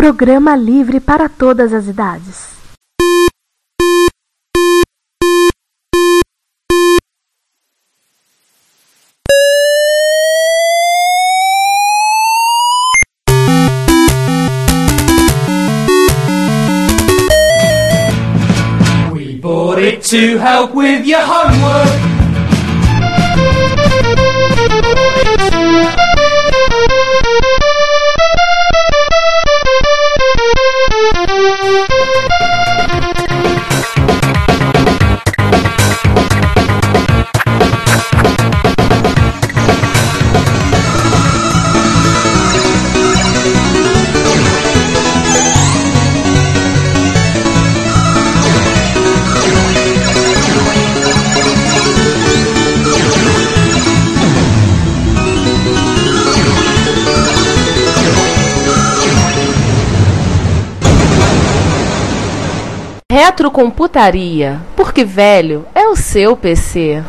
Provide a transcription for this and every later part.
Programa livre para todas as idades. We bought it to help with your homework. Retrocomputaria, porque velho é o seu PC.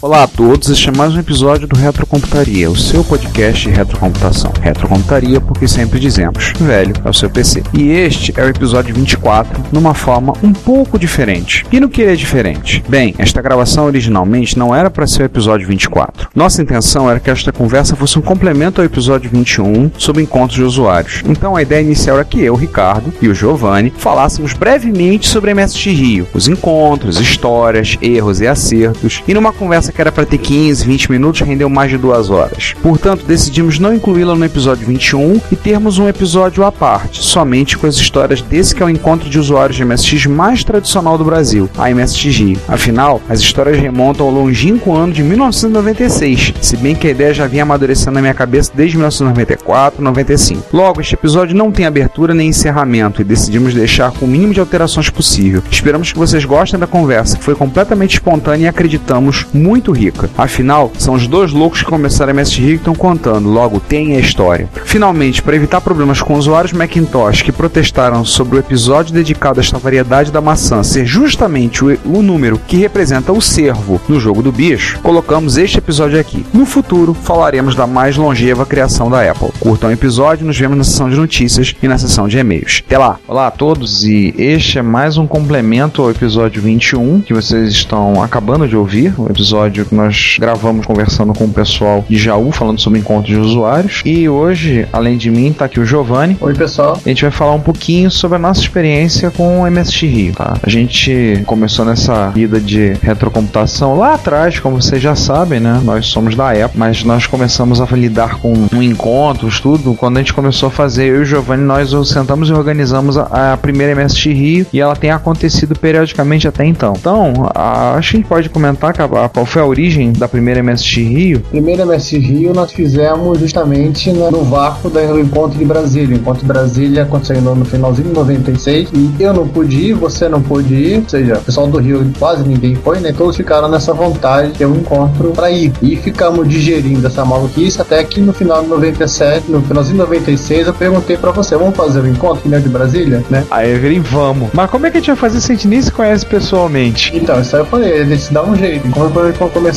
Olá todos, este é mais um episódio do Retrocomputaria, o seu podcast de retrocomputação. Retrocomputaria porque sempre dizemos, velho é o seu PC. E este é o episódio 24, numa forma um pouco diferente. E no que ele é diferente? Bem, esta gravação originalmente não era para ser o episódio 24. Nossa intenção era que esta conversa fosse um complemento ao episódio 21 sobre encontros de usuários. Então a ideia inicial era que eu, Ricardo e o Giovanni falássemos brevemente sobre a Rio, os encontros, histórias, erros e acertos, e numa conversa que era para ter 15, 20 minutos, rendeu mais de duas horas. Portanto, decidimos não incluí-la no episódio 21 e termos um episódio à parte, somente com as histórias desse que é o encontro de usuários de MSX mais tradicional do Brasil, a Rio. Afinal, as histórias remontam ao longínquo ano de 1996, se bem que a ideia já vinha amadurecendo na minha cabeça desde 1994, 95. Logo, este episódio não tem abertura nem encerramento e decidimos deixar com o mínimo de alterações possível. Esperamos que vocês gostem da conversa, que foi completamente espontânea e acreditamos muito rica. Afinal, são os dois loucos que começaram a que estão contando, logo tem a história. Finalmente, para evitar problemas com usuários Macintosh que protestaram sobre o episódio dedicado a esta variedade da maçã ser justamente o, o número que representa o servo no jogo do bicho, colocamos este episódio aqui. No futuro, falaremos da mais longeva criação da Apple. Curtam o episódio, nos vemos na sessão de notícias e na sessão de e-mails. Até lá! Olá a todos e este é mais um complemento ao episódio 21 que vocês estão acabando de ouvir, o episódio que nós gravamos conversando com o pessoal de Jaú, falando sobre encontros de usuários. E hoje, além de mim, tá aqui o Giovanni. Oi, pessoal. A gente vai falar um pouquinho sobre a nossa experiência com o MSX Rio, tá? A gente começou nessa vida de retrocomputação lá atrás, como vocês já sabem, né? Nós somos da época, mas nós começamos a lidar com um encontros, tudo, quando a gente começou a fazer, eu e o Giovanni, nós sentamos e organizamos a, a primeira MSX Rio e ela tem acontecido periodicamente até então. Então, a, acho que a gente pode comentar qual foi a origem da primeira MSX Rio? Primeira MSX Rio nós fizemos justamente no, no vácuo do encontro de Brasília. O encontro de Brasília aconteceu no finalzinho de 96 e eu não pude ir, você não pôde ir, ou seja, o pessoal do Rio quase ninguém foi, né? Todos ficaram nessa vontade de ter um encontro para ir. E ficamos digerindo essa maluquice até que no final de 97, no finalzinho de 96, eu perguntei para você, vamos fazer o um encontro né, de Brasília, né? Aí eu virei, vamos. Mas como é que a gente vai fazer se a gente nem se conhece pessoalmente? Então, isso aí eu falei, a gente dá um jeito. Como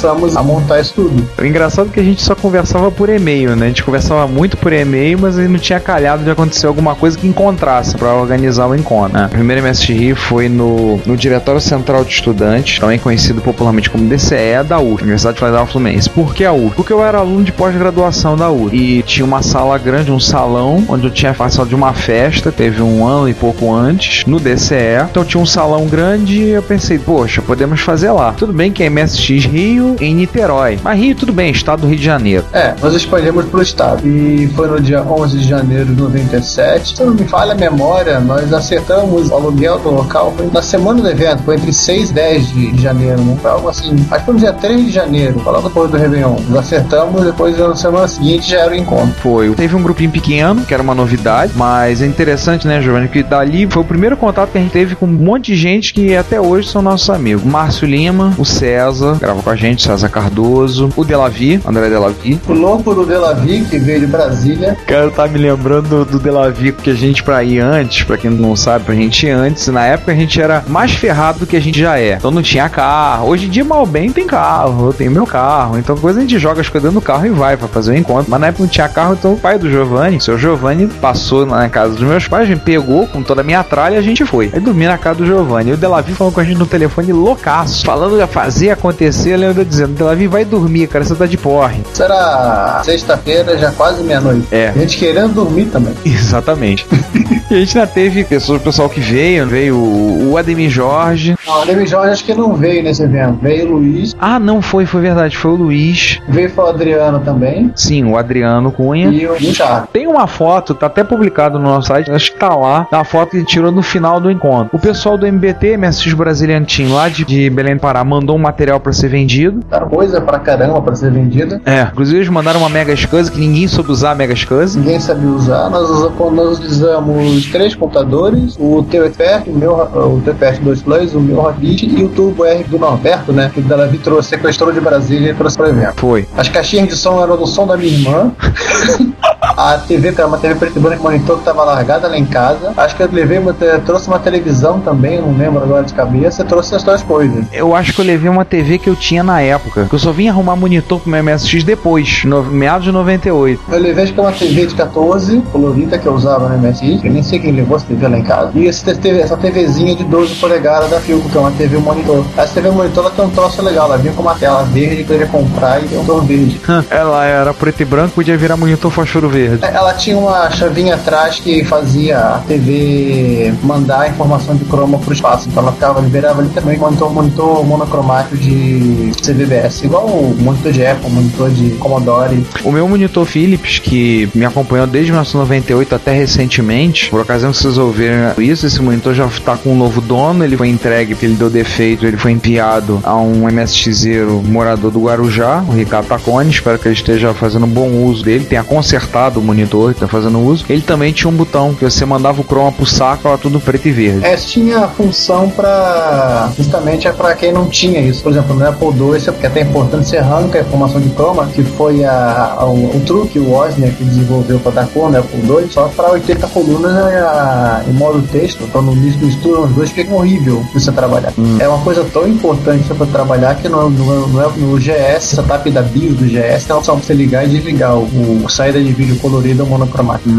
começamos a montar isso tudo. O engraçado é que a gente só conversava por e-mail, né? A gente conversava muito por e-mail, mas não tinha calhado de acontecer alguma coisa que encontrasse para organizar o encontro. Né? A primeira MSX Rio foi no, no Diretório Central de Estudantes, também conhecido popularmente como DCE da UF, Universidade Federal Fluminense. Por que a UF? Porque eu era aluno de pós-graduação da UF e tinha uma sala grande, um salão, onde eu tinha participado de uma festa, teve um ano e pouco antes, no DCE. Então tinha um salão grande e eu pensei, poxa, podemos fazer lá. Tudo bem que a MSX Rio em Niterói. Mas Rio, tudo bem, estado do Rio de Janeiro. É, nós espalhamos pro estado. E foi no dia 11 de janeiro de 97. Se não me falha a memória, nós acertamos o aluguel do local na semana do evento, foi entre 6 e 10 de janeiro, né? Foi algo assim. Acho que foi no dia 3 de janeiro, logo depois do Réveillon. Nós acertamos, depois na semana seguinte já era o encontro. Foi. Teve um grupinho pequeno, que era uma novidade, mas é interessante, né, Giovanni, que dali foi o primeiro contato que a gente teve com um monte de gente que até hoje são nossos amigos. Márcio Lima, o César, grava com a gente, César Cardoso, o Delavi, André Delavi. O louco do Delavi, que veio de Brasília. Cara, tá me lembrando do Delavi, que a gente pra ir antes, pra quem não sabe, pra gente ir antes, na época a gente era mais ferrado do que a gente já é. Então não tinha carro. Hoje em dia, mal bem, tem carro, eu tenho meu carro. Então coisa a gente joga as coisas no carro e vai pra fazer o encontro. Mas na época não tinha carro, então o pai do Giovanni, seu Giovanni, passou na casa dos meus pais, me pegou com toda a minha tralha e a gente foi. Aí dormi na casa do Giovanni. E o Delavi falou com a gente no telefone loucaço, falando ia fazer acontecer. Eu lembro dizendo: Delavi vai dormir, cara, você tá de porre. Era sexta-feira, já quase meia-noite. É. A gente querendo dormir também. Exatamente. e a gente ainda teve pessoas, o pessoal que veio, veio o Ademir Jorge. Não, o Ademir Jorge acho que não veio nesse evento. Veio o Luiz, Ah, não foi, foi verdade, foi o Luiz. veio foi o Adriano também. Sim, o Adriano Cunha. E o Charles. Tem uma foto, tá até publicado no nosso site, acho que tá lá, da foto que ele tirou no final do encontro. O pessoal do MBT, MSX Brazilian Team, lá de, de Belém do Pará, mandou um material pra ser vendido. Tá coisa pra caramba pra ser vendida. É, inclusive eles mandaram uma Mega SCSI que ninguém soube usar a Mega SCSI. Ninguém sabia usar. Nós, nós utilizamos três computadores: o TFR, o meu, o TFR 2 Plus, o meu Rabbit e o Turbo R do Norberto, né? Que o Delavi trouxe, sequestrou de Brasília e trouxe pro evento. Foi. As caixinhas de som eram do som da minha irmã. A TV, que era uma TV preto e branco monitor que tava largada lá em casa. Acho que eu levei uma, trouxe uma televisão também, não lembro agora de cabeça. Trouxe essas duas coisas. Eu acho que eu levei uma TV que eu tinha na época. Que eu só vim arrumar monitor pro meu MSX depois, no meados de 98. Eu levei acho que uma TV de 14, colorida, que eu usava no MSI. Eu nem sei quem levou essa TV lá em casa. E esse TV, essa TVzinha de 12 polegadas da Philco, que é uma TV monitor. Essa TV monitor ela tem um troço legal. Ela vinha com uma tela verde que eu ia comprar e tem um tom verde. Ela era preto e branco, podia virar monitor fósforo verde. Ela tinha uma chavinha atrás que fazia a TV mandar a informação de croma pro espaço. Então ela ficava, liberava ali também monitor, monitor monocromático de CVBS. Igual o monitor de Apple, monitor de Commodore. O meu monitor Philips, que me acompanhou desde 1998 até recentemente, por ocasião que vocês ouviram isso, esse monitor já está com um novo dono, ele foi entregue porque ele deu defeito, ele foi enviado a um MSXero morador do Guarujá, o Ricardo Tacone, espero que ele esteja fazendo um bom uso dele, tenha consertado o monitor, está fazendo uso. Ele também tinha um botão que você mandava o chroma pro saco, era tudo preto e verde. É, tinha função para justamente é para quem não tinha isso. Por exemplo, no Apple II, isso é porque é até importante você arranca a informação de croma, que foi a, a- o, o truque, o Wozniak que desenvolveu para dar cor no Apple II, só para 80 colunas é, a- em modo texto. Então no início do estudo, os dois fica horrível de você trabalhar. É uma coisa tão importante para trabalhar que no, no, no, no GS, setup da BIOS do GS, tem a opção para você ligar e desligar o, o saída de vídeo colorido ou monocromático.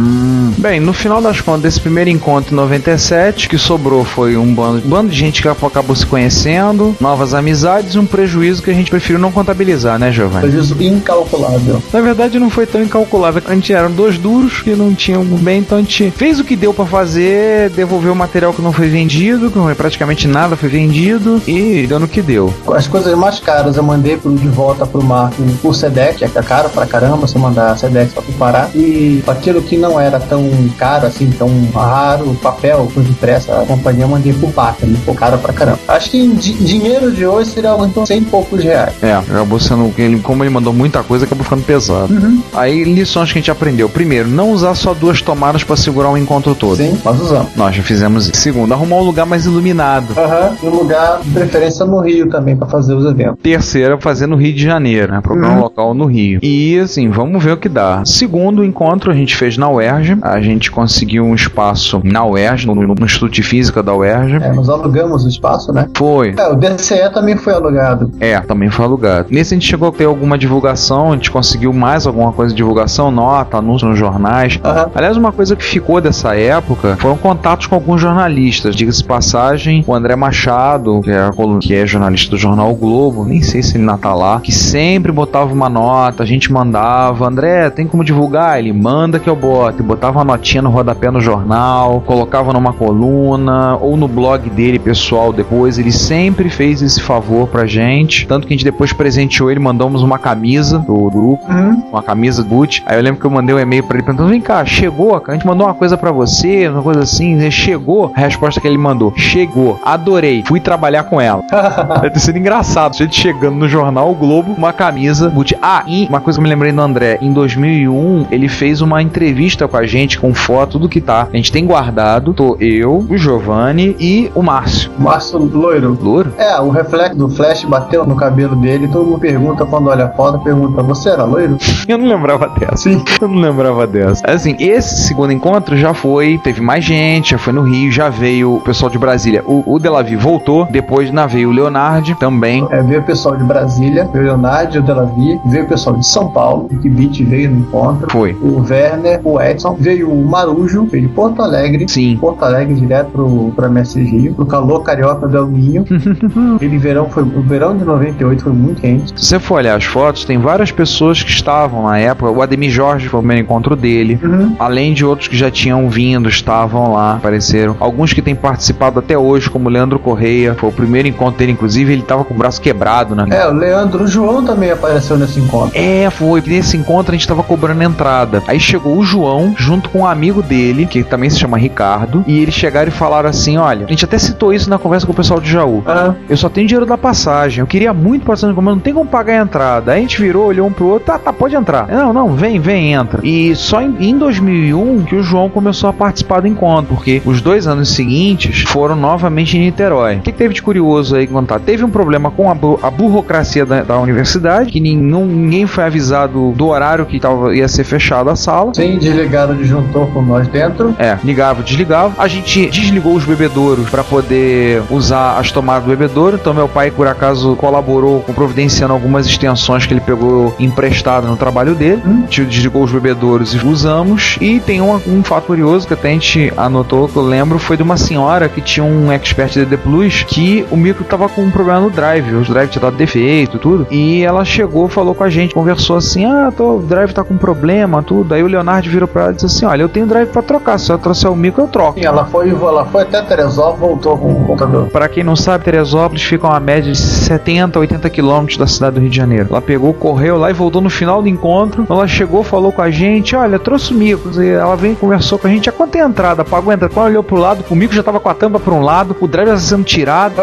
Bem, no final das contas, desse primeiro encontro em 97, o que sobrou foi um bando, um bando de gente que acabou se conhecendo, novas amizades e um prejuízo que a gente preferiu não contabilizar, né, Giovanni? Prejuízo incalculável. Na verdade, não foi tão incalculável. A gente eram dois duros que não tinham bem, então a gente fez o que deu pra fazer, devolveu o material que não foi vendido, que praticamente nada foi vendido, e deu no que deu. As coisas mais caras eu mandei pro, de volta pro Marco por Sedex, que é caro pra caramba você mandar Sedex pra preparar. E aquilo que não era tão caro, assim, tão raro, papel, coisa impressa, a companhia mandei pro PAC, né? Ficou caro pra caramba. Acho que di- dinheiro de hoje seria algo então 100 e poucos reais. É, acabou sendo. Ele, como ele mandou muita coisa, acabou ficando pesado. Aí, lições que a gente aprendeu. Primeiro, não usar só duas tomadas pra segurar o encontro todo. Sim, nós usamos. Nós já fizemos isso. Segundo, arrumar um lugar mais iluminado. Aham, e um lugar de preferência no Rio também pra fazer os eventos. Terceira, fazer no Rio de Janeiro, né? Procurar um local no Rio. E assim, vamos ver o que dá. Segundo encontro, a gente fez na UERJ. A gente conseguiu um espaço na UERJ, no, no Instituto de Física da UERJ. É, nós alugamos o espaço, né? Foi. É, o DCE também foi alugado. É, também foi alugado. Nesse a gente chegou a ter alguma divulgação, a gente conseguiu mais alguma coisa de divulgação, nota, anúncio nos jornais. Aham. Aliás, uma coisa que ficou dessa época foram contatos com alguns jornalistas. Diga-se passagem, o André Machado, que é, que é jornalista do jornal o Globo, nem sei se ele ainda tá lá, que sempre botava uma nota, a gente mandava, André, tem como divulgar? Ele manda que eu boto. E botava uma notinha no rodapé no jornal, colocava numa coluna, ou no blog dele pessoal depois. Ele sempre fez esse favor pra gente. Tanto que a gente depois presenteou ele, mandamos uma camisa do grupo Uhum. uma camisa boot. Aí eu lembro que eu mandei um e-mail pra ele perguntando: vem cá, chegou? A gente mandou uma coisa pra você, uma coisa assim. Ele chegou? A resposta que ele mandou: chegou, adorei, fui trabalhar com ela. Deve ter sido engraçado. Gente chegando no jornal o Globo, uma camisa boot. Ah, e uma coisa que eu me lembrei do André: em 2001, ele fez uma entrevista com a gente com foto do que tá. A gente tem guardado. Tô eu, o Giovanni e o Márcio. Márcio Loiro. Louro? É, o reflexo do flash bateu no cabelo dele. Todo mundo pergunta quando olha a foto, pergunta: Você era loiro? Eu não lembrava dessa. Sim. Eu não lembrava dessa. Assim, esse segundo encontro já foi, teve mais gente, já foi no Rio, já veio o pessoal de Brasília. O, o Delavi voltou, depois na veio o Leonardo também. É, veio o pessoal de Brasília, veio o Leonardo, o Delavi, veio o pessoal de São Paulo, o Kibit veio no encontro. Foi. O Werner, o Edson, veio o Marujo, veio de Porto Alegre. Sim. Porto Alegre direto pro, pra MS Rio, pro calor carioca do El Ninho. Ele verão foi, o verão de 98 foi muito quente. Se você for olhar as fotos, tem várias pessoas que estavam na época. O Ademir Jorge foi o primeiro encontro dele. Uhum. Além de outros que já tinham vindo, estavam lá, apareceram. Alguns que têm participado até hoje, como o Leandro Correia. Foi o primeiro encontro dele, inclusive, ele tava com o braço quebrado, né? É, o Leandro, o João também apareceu nesse encontro. É, foi. Nesse encontro a gente tava cobrando entrada. Aí chegou o João, junto com um amigo dele, que também se chama Ricardo, e eles chegaram e falaram assim: olha, a gente até citou isso na conversa com o pessoal de Jaú. Ah, Eu só tenho dinheiro da passagem. Eu queria muito passar mas não tem como pagar a entrada. Aí a gente virou, olhou um pro outro, tá, tá, pode entrar. Não, não, vem, vem, entra. E só em, em 2001 que o João começou a participar do encontro, porque os dois anos seguintes foram novamente em Niterói. O que, que teve de curioso aí contar? Teve um problema com a, bu- a burocracia da, da universidade, que nin- não- ninguém foi avisado do horário que tava, ia ser fechada a sala. sim, desligaram o disjuntor com nós dentro. É, ligava, desligava. A gente desligou os bebedouros para poder usar as tomadas do bebedouro. Então meu pai, por acaso, colaborou com providenciando algumas extensões que ele pegou emprestado no trabalho dele. A gente desligou os bebedouros e usamos. E tem um, um fato curioso que até a gente anotou, que eu lembro, foi de uma senhora que tinha um expert DD Plus que o micro tava com um problema no drive. Os drive tinha dado defeito e tudo. E ela chegou, falou com a gente, conversou assim: Ah, tô, o drive tá com problema, tudo. Aí o Leonardo virou pra ela e disse assim: Olha, eu tenho drive pra trocar. Se eu trouxer o micro, eu troco. Sim, ela foi, ela foi até Teresópolis, voltou com o computador. Para quem não sabe, Teresópolis fica uma média de 70 a 80 quilômetros da cidade do Rio de Janeiro. Ela pegou, correu lá e voltou no final do encontro. Ela chegou, falou com a gente: Olha, trouxe o micro. E ela veio e conversou com a gente. A quanto é a entrada? Pagou a entrada. Quando olhou pro lado, o micro já tava com a tampa para um lado, o drive já sendo tirado.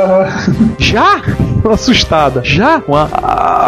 Já? Assustada. Já? Com a,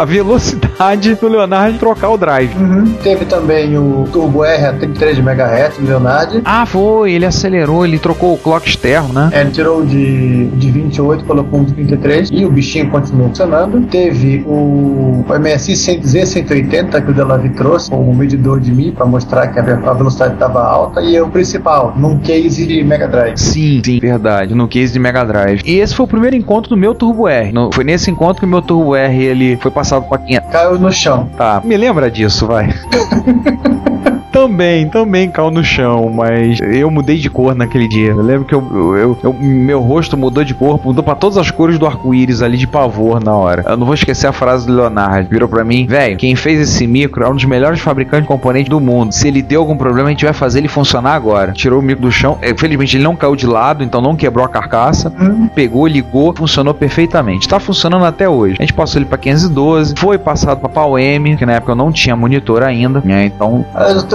a velocidade do Leonardo trocar o drive. Uhum. Teve também o Turbo R a 33 MHz do Leonardo. Ah, foi. Ele acelerou, ele trocou o clock externo, né? É, Ele tirou de, de 28, colocou um de 33 e o bichinho continuou funcionando. Teve o, o MSI 100Z 180 que o Delavi trouxe, com o medidor de Mi para mostrar que a, a velocidade estava alta. E o principal, num case de Mega Drive. Sim, sim, verdade, no case de Mega Drive. E esse foi o primeiro encontro do meu Turbo R. No- foi nesse encontro que o meu Turbo R ele foi passado pra quem Caiu no chão. Tá, me lembra disso, vai. Também, também caiu no chão, mas eu mudei de cor naquele dia. Eu lembro que eu, eu- eu- meu rosto mudou de cor, mudou pra todas as cores do arco-íris ali de pavor na hora. Eu não vou esquecer a frase do Leonardo. Virou pra mim, velho, quem fez esse micro é um dos melhores fabricantes de componentes do mundo. Se ele deu algum problema, a gente vai fazer ele funcionar agora. Tirou o micro do chão. Eh, Felizmente ele não caiu de lado, então não quebrou a carcaça. Pegou, ligou, funcionou perfeitamente. Tá funcionando até hoje. A gente passou ele pra 512, foi passado pra Pau M, que na época eu não tinha monitor ainda, né? Então Aliás, o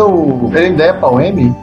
Ele ainda é Pau M?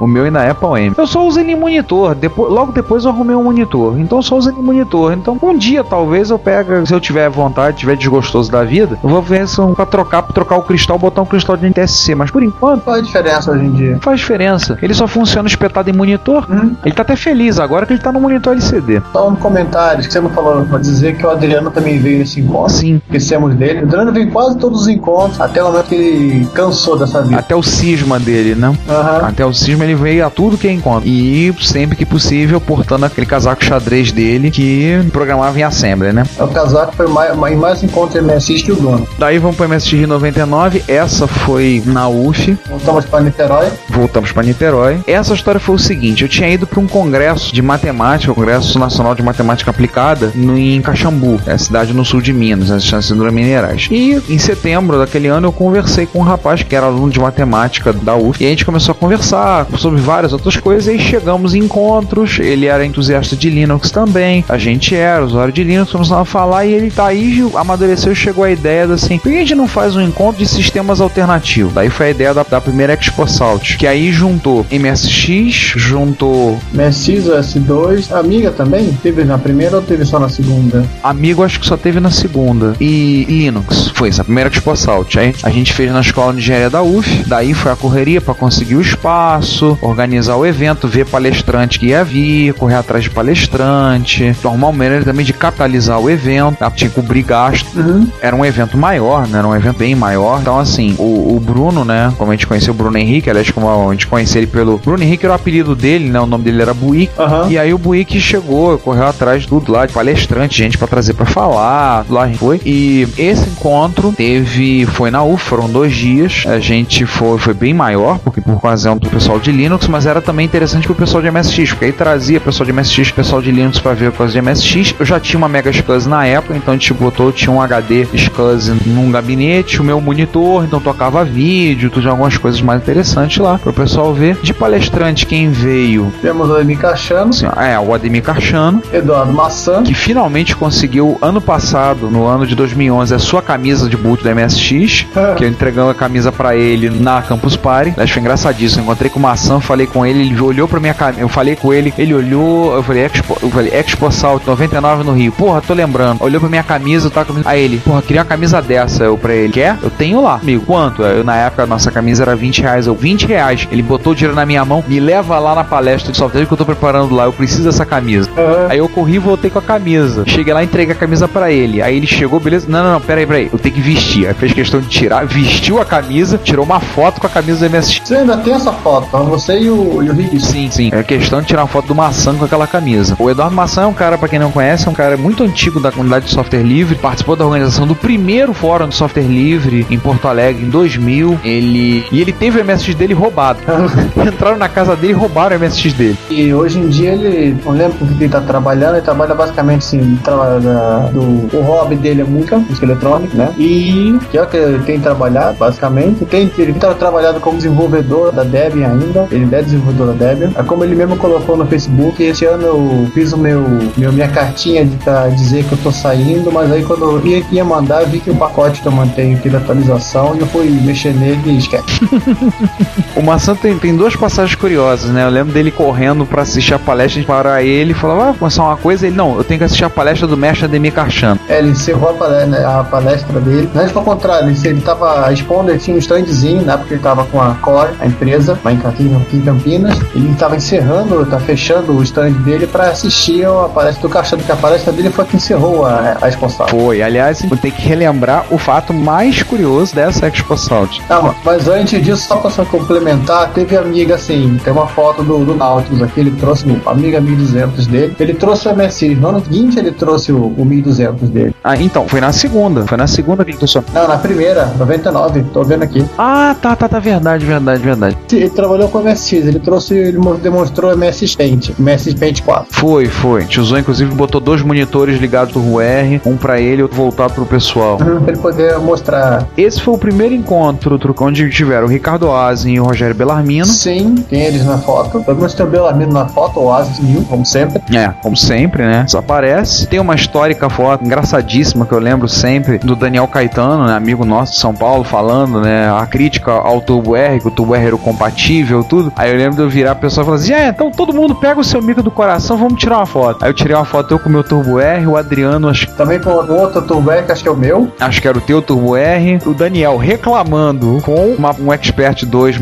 o meu ainda é Pau M. Eu só uso ele em monitor. Depois, logo depois eu arrumei um monitor. Então eu só uso ele em monitor. Então um dia talvez eu pega, se eu tiver vontade, tiver desgostoso da vida, eu vou ver se um pra trocar, pra trocar o cristal, botar um cristal de NTSC. Mas por enquanto Qual a diferença hoje em dia? faz diferença. Ele só funciona espetado em monitor. Hum. Ele tá até feliz agora que ele tá no monitor LCD. Só um comentário que você não falou pra dizer que o Adriano também veio nesse encontro. Sim. Esquecemos dele. O Adriano veio quase todos os encontros, até o momento que ele cansou dessa vida. Até o cisma dele, né? Aham. Até o cisma ele veio a tudo que encontra. E sempre que possível, portando aquele casaco xadrez dele que programava em Assembly, né? O casaco foi mais, mais, mais encontro MSX que o dono. Daí vamos pro MSX 99. Essa foi na UF. Voltamos para Niterói. Voltamos para Niterói. Essa história foi o seguinte: eu tinha ido para um congresso de matemática, o Congresso Nacional de Matemática Aplicada, no, em Caxambu, é a cidade no sul de Minas, nas Chancedoras Minerais. E em setembro daquele ano eu conversei com um rapaz que era aluno de matemática da UF. E a gente começou a conversar sobre várias outras coisas. E chegamos em encontros. Ele era entusiasta de Linux também. A gente era usuário de Linux. Começamos a falar. E ele tá aí, amadureceu e chegou a ideia de assim: por que a gente não faz um encontro de sistemas alternativos? Daí foi a ideia da, da primeira Expo Salt, que aí juntou MSX, juntou MSX, S2. Amiga também? Teve na primeira ou teve só na segunda? Amigo, acho que só teve na segunda. E Linux. Foi essa, a primeira Expo Salt. Aí a gente fez na escola de engenharia da UF. Daí foi a correria para conseguir o espaço, organizar o evento, ver palestrante que ia vir, correr atrás de palestrante, arrumar uma maneira também de capitalizar o evento, tá? tinha que cobrir gasto. Uhum. Era um evento maior, né? Era um evento bem maior. Então, assim, o, o Bruno, né? Como a gente conheceu o Bruno Henrique, aliás, como a gente conhecia ele pelo. Bruno Henrique era o apelido dele, né? O nome dele era Buick. Aham. E aí o Buick chegou, correu atrás de tudo lá, de palestrante, gente pra trazer pra falar, lá a gente foi. E esse encontro teve, foi na UF, foram dois dias. A gente foi, foi bem maior, porque por ocasião do pessoal de Linux, mas era também interessante pro pessoal de MSX, porque aí trazia pessoal de MSX, pessoal de Linux pra ver coisa de MSX. Eu já tinha uma Mega SCSI na época, então a gente botou, tinha um HD SCSI num gabinete, o meu monitor, então tocava vídeo, tudo algumas coisas mais interessantes lá pro pessoal ver. De palestrante, quem veio? Temos o Ademir Cachano, ó, é, o Ademir Carchano, Eduardo Maçã, que finalmente conseguiu ano passado, no ano de 2011, a sua camisa de boot da MSX, que eu entregando a camisa pra ele na Campus Party. Foi engraçadíssimo. Encontrei com o Maçã, falei com ele, ele olhou pra minha camisa, eu falei com ele, ele olhou, eu falei Expo, eu falei Expo Salt 99 no Rio. Porra, tô lembrando. Olhou pra minha camisa, tá com Aí ele, porra, queria uma camisa dessa. Eu pra ele, quer? Eu tenho lá. Amigo, quanto? Eu, na época, a nossa camisa era 20 reais. Eu, 20 reais. Ele botou o dinheiro na minha mão, me leva lá na palestra de software que eu tô preparando lá. Eu preciso dessa camisa. Aham. Aí eu corri e voltei com a camisa. Cheguei lá e entreguei a camisa pra ele. Aí ele chegou, beleza? Não, não, não, peraí, peraí. Eu tenho que vestir. Aí fez questão de tirar, vestiu a camisa, tirou uma foto com a camisa do MSX. Você ainda tem essa foto, você e o, e o Rick. Sim, sim. É questão de tirar uma foto do Maçã com aquela camisa. O Eduardo Maçã é um cara, pra quem não conhece, é um cara muito antigo da comunidade de software livre. Participou da organização do primeiro fórum de software livre em Porto Alegre em 2000. Ele e ele teve o MSX dele roubado. Entraram na casa dele e roubaram o MSX dele. E hoje em dia ele, não lembro com o que ele tá trabalhando, ele trabalha basicamente assim, trabalha do, o hobby dele é música, música eletrônica, né? E que é o que ele tem trabalhado, basicamente. Tem, ele tá trabalhando como desenvolvedor da Debian ainda, ele é desenvolvedor da Debian. É como ele mesmo colocou no Facebook, esse ano eu fiz o meu, meu minha cartinha de pra dizer que eu tô saindo, mas aí quando eu ia, ia mandar, vi que o pacote que eu mantenho aqui da atualização e eu fui mexer nele e esquece. O Maçã tem, tem duas passagens curiosas, né? Eu lembro dele correndo pra assistir a palestra, a gente para ele e falava, ah, começar uma coisa. Ele, não, eu tenho que assistir a palestra do mestre Ademir Carchano. É, ele encerrou a palestra, a palestra dele. Mas pelo contrário, ele, ele tava expondo, ele tinha um standzinho, né? Porque ele tava com a Core, a empresa, lá em Campinas, aqui em Campinas. Ele tava encerrando, tá fechando o stand dele pra assistir a palestra do Cachorro, que a palestra dele foi que encerrou a, a exposição. Foi, aliás, eu tenho que relembrar o fato mais curioso dessa Expo Salt. Não, mas antes disso, só só complementar, teve amiga assim, tem uma foto do, do Nautilus aqui, ele trouxe Amiga 1200 dele. Ele trouxe o MSX, no ano seguinte ele trouxe o, o 1200 dele. Ah, então, foi na segunda. Foi na segunda que ele trouxe. Não, na primeira, 99, tô vendo aqui. Ah, tá, tá, tá, verdade, verdade, verdade. Ele trabalhou com o MSX, ele trouxe, ele mo- demonstrou o MS Paint, o MS Paint 4. Foi, foi. A gente usou, inclusive, botou dois monitores ligados do UR, um pra ele e outro voltado pro pessoal. Pra ele poder mostrar. Esse foi o primeiro encontro, Trucão, onde tiveram o Ricardo Azen e o Rogério Bellarmino. Sim, tem eles na foto. Pelo menos tem o Belamino na foto, o Mil, como sempre. É, como sempre, né? Desaparece. Tem uma histórica foto que eu lembro sempre do Daniel Caetano, né? amigo nosso de São Paulo, falando, né? A crítica ao Turbo R, que o Turbo R era o compatível, tudo. Aí eu lembro de eu virar a pessoa e falar assim: é, então todo mundo pega o seu micro do coração, vamos tirar uma foto. Aí eu tirei uma foto eu com o meu Turbo R, o Adriano, acho, Também com o outro Turbeck, acho que é o meu. acho que era o teu Turbo R, o Daniel reclamando com uma- um Expert 2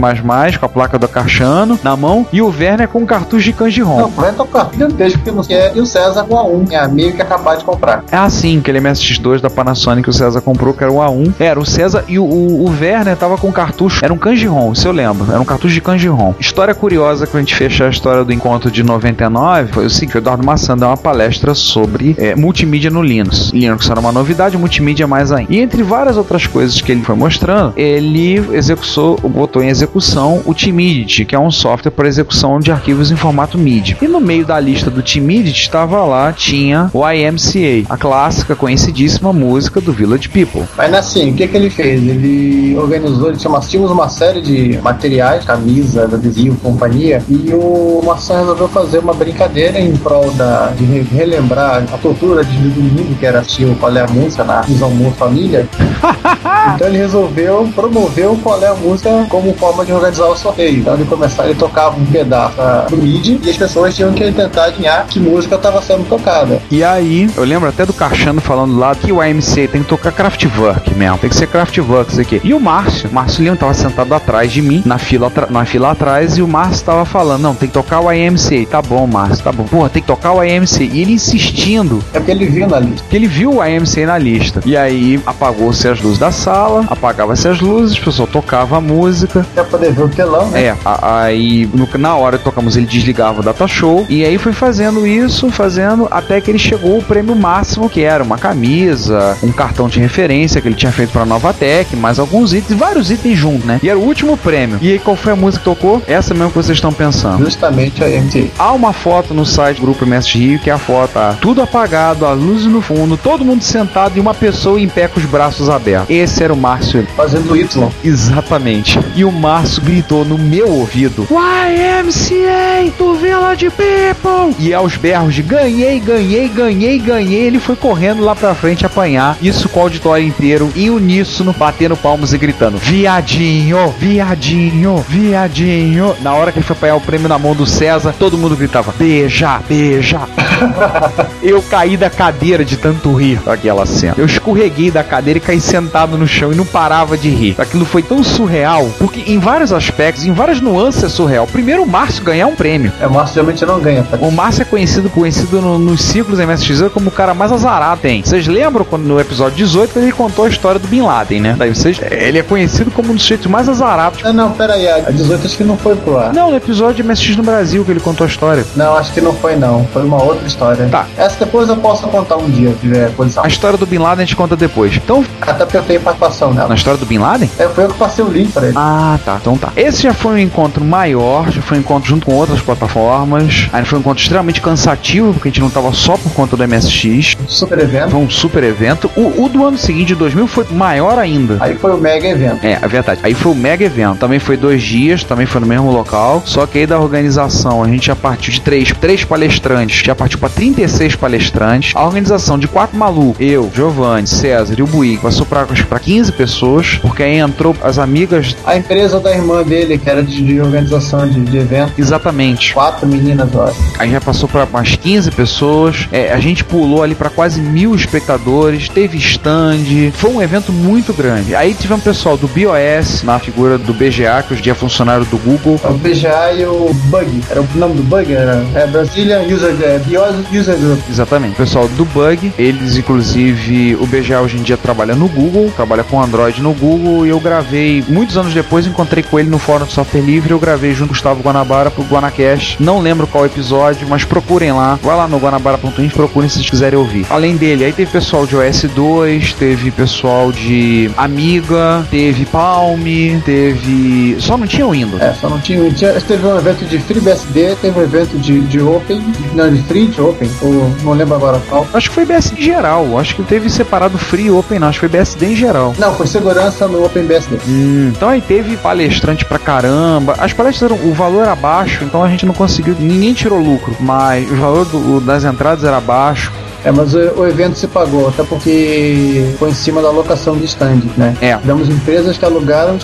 com a placa do Carchano na mão, e o Werner com um cartucho de Kanji-ROM. Não, vai tocar gigantesco que não quer. E o César com a 1, é amigo que acabou de comprar. É assim, aquele MSX2 da Panasonic que o César comprou, que era o A1. Era o César e o, o, o Werner tava com cartucho. Era um Kanji-ROM, se eu lembro. Era um cartucho de Kanji-ROM. História curiosa pra gente fechar a história do encontro de 99 foi o seguinte: o Eduardo Maçã deu uma palestra sobre é, multimídia no Linux. Linux era uma novidade, multimídia mais ainda. E entre várias outras coisas que ele foi mostrando, ele executou, botou em execução o Timidity, que é um software para execução de arquivos em formato MIDI. E no meio da lista do Timidity estava lá, tinha o IMCA, a clássica, conhecidíssima música do Village People. Mas assim, o que, que ele fez? Ele organizou, ele tinha, tínhamos uma série de materiais, camisas, adesivo, companhia, e o Maçã resolveu fazer uma brincadeira em prol da, de re- relembrar a tortura de domingo, que era assistir o Qual é a Música na Mu Família. então ele resolveu promover o Qual é a Música como forma de organizar o sorteio. Então ele começava, ele tocava um pedaço ah, do MIDI e as pessoas tinham que tentar adivinhar que música estava sendo tocada. E aí, eu lembro até do Carchano falando falando lá que o AMC tem que tocar Kraftwerk mesmo, tem que ser Kraftwerk isso aqui. E o Márcio, Márcio Lima tava sentado atrás de mim, na fila, na fila atrás, e o Márcio tava falando, não, tem que tocar o AMC. Tá bom, Márcio, tá bom. Porra, tem que tocar o AMC. E ele insistindo. É porque ele viu na lista. Que ele viu o AMC na lista. E aí apagou-se as luzes da sala, apagava-se as luzes, o pessoal tocava a música. Pra poder ver o telão, né? É, aí no, na hora que tocamos ele desligava o data show. E aí foi fazendo isso, fazendo, até que ele chegou o prêmio máximo, que era uma camisa, um cartão de referência que ele tinha feito pra Nova Tech, mais alguns itens, vários itens juntos, né? E era o último prêmio. E aí qual foi a música que tocou? Essa mesmo que vocês estão pensando. Justamente a MT. Há uma foto no site do Grupo MS Rio, que é a foto, tá? tudo apagado, a luz no fundo, todo mundo sentado e uma pessoa em pé com os braços abertos. Esse era o Márcio. Fazendo Y. Exatamente. E o Márcio gritou no meu ouvido: YMCA do Village People! E aos berros de ganhei, ganhei, ganhei, ganhei, ele foi correndo lá pra frente apanhar. Isso com o auditório inteiro, em uníssono, batendo palmas e gritando: Viadinho, viadinho, viadinho. Na hora que ele foi apanhar o prêmio na mão do César, todo mundo gritava: beija, beija. eu caí da cadeira de tanto rir aquela cena. Eu escorreguei da cadeira e caí sentado no chão e não parava de rir. Aquilo foi tão surreal, porque em vários aspectos, em várias nuances é surreal. Primeiro, o Márcio ganhar um prêmio. É, o Márcio realmente não ganha. Tá? O Márcio é conhecido, conhecido no, nos ciclos MSX como o cara mais azarado tem. Vocês lembram quando no episódio 18 ele contou a história do Bin Laden, né? Daí vocês, ele é conhecido como um dos jeitos mais azarados. Não, não, pera aí, a 18 acho que não foi pro ar. Não, no episódio MSX no Brasil que ele contou a história. Não, acho que não foi não, foi uma outra história. Tá. Essa depois eu posso contar um dia, se tiver posição. A história do Bin Laden a gente conta depois. Então, até porque eu tenho participação nela. Na história do Bin Laden? É, foi eu que passei o link pra ele. Ah, tá, então tá. Esse já foi um encontro maior, já foi um encontro junto com outras plataformas. Aí foi um encontro extremamente cansativo, porque a gente não tava só por conta do MSX. Super evento. Foi um super evento. O, o do ano seguinte, de 2000, foi maior ainda. Aí foi o mega evento. É, é verdade. Aí foi o mega evento. Também foi dois dias, também foi no mesmo local. Só que aí da organização, a gente já partiu de três, três palestrantes, já partiu para 36 palestrantes. A organização de quatro malucos, eu, Giovanni, César e o Buí, passou para 15 pessoas, porque aí entrou as amigas. A empresa da irmã dele, que era de, de organização de, de evento. Exatamente. Quatro meninas, olha. Aí já passou para mais 15 pessoas. É, a gente pulou ali para quase mil espectadores, teve stand. Foi um evento muito grande. Aí tivemos pessoal do BOS, na figura do BGA, que hoje dia é funcionário do Google. O BGA e o Bug. Era o nome do Bug? Era é, Brazilian User, é, BOS User Group. Exatamente. O pessoal do Bug, eles inclusive, o BGA hoje em dia trabalha no Google, trabalha com Android no Google, e eu gravei, muitos anos depois, encontrei com ele no Fórum do Software Livre, eu gravei junto com o Gustavo Guanabara pro Guanacast. Não lembro qual episódio, mas procurem lá. Vai lá no guanabara.info, procurem se vocês quiserem ouvir. Além dele, aí teve pessoal de OS2, teve pessoal de Amiga, teve Palm, teve. Só não tinha o Windows. É, só não tinha o Windows. Teve um evento de FreeBSD, teve um evento de, de Open, não, de Free, de Open, ou não lembro agora qual. Acho que foi BSD em geral, acho que teve separado Free e Open, não, acho que foi BSD em geral. Não, foi segurança no Open BSD. Hum, então aí teve palestrante pra caramba. As palestras eram, o valor era baixo, então a gente não conseguiu, ninguém tirou lucro, mas o valor do, das entradas era baixo. É, mas o, o, evento se pagou, até porque foi em cima da alocação de stand, né? É. Tivemos empresas que alugaram,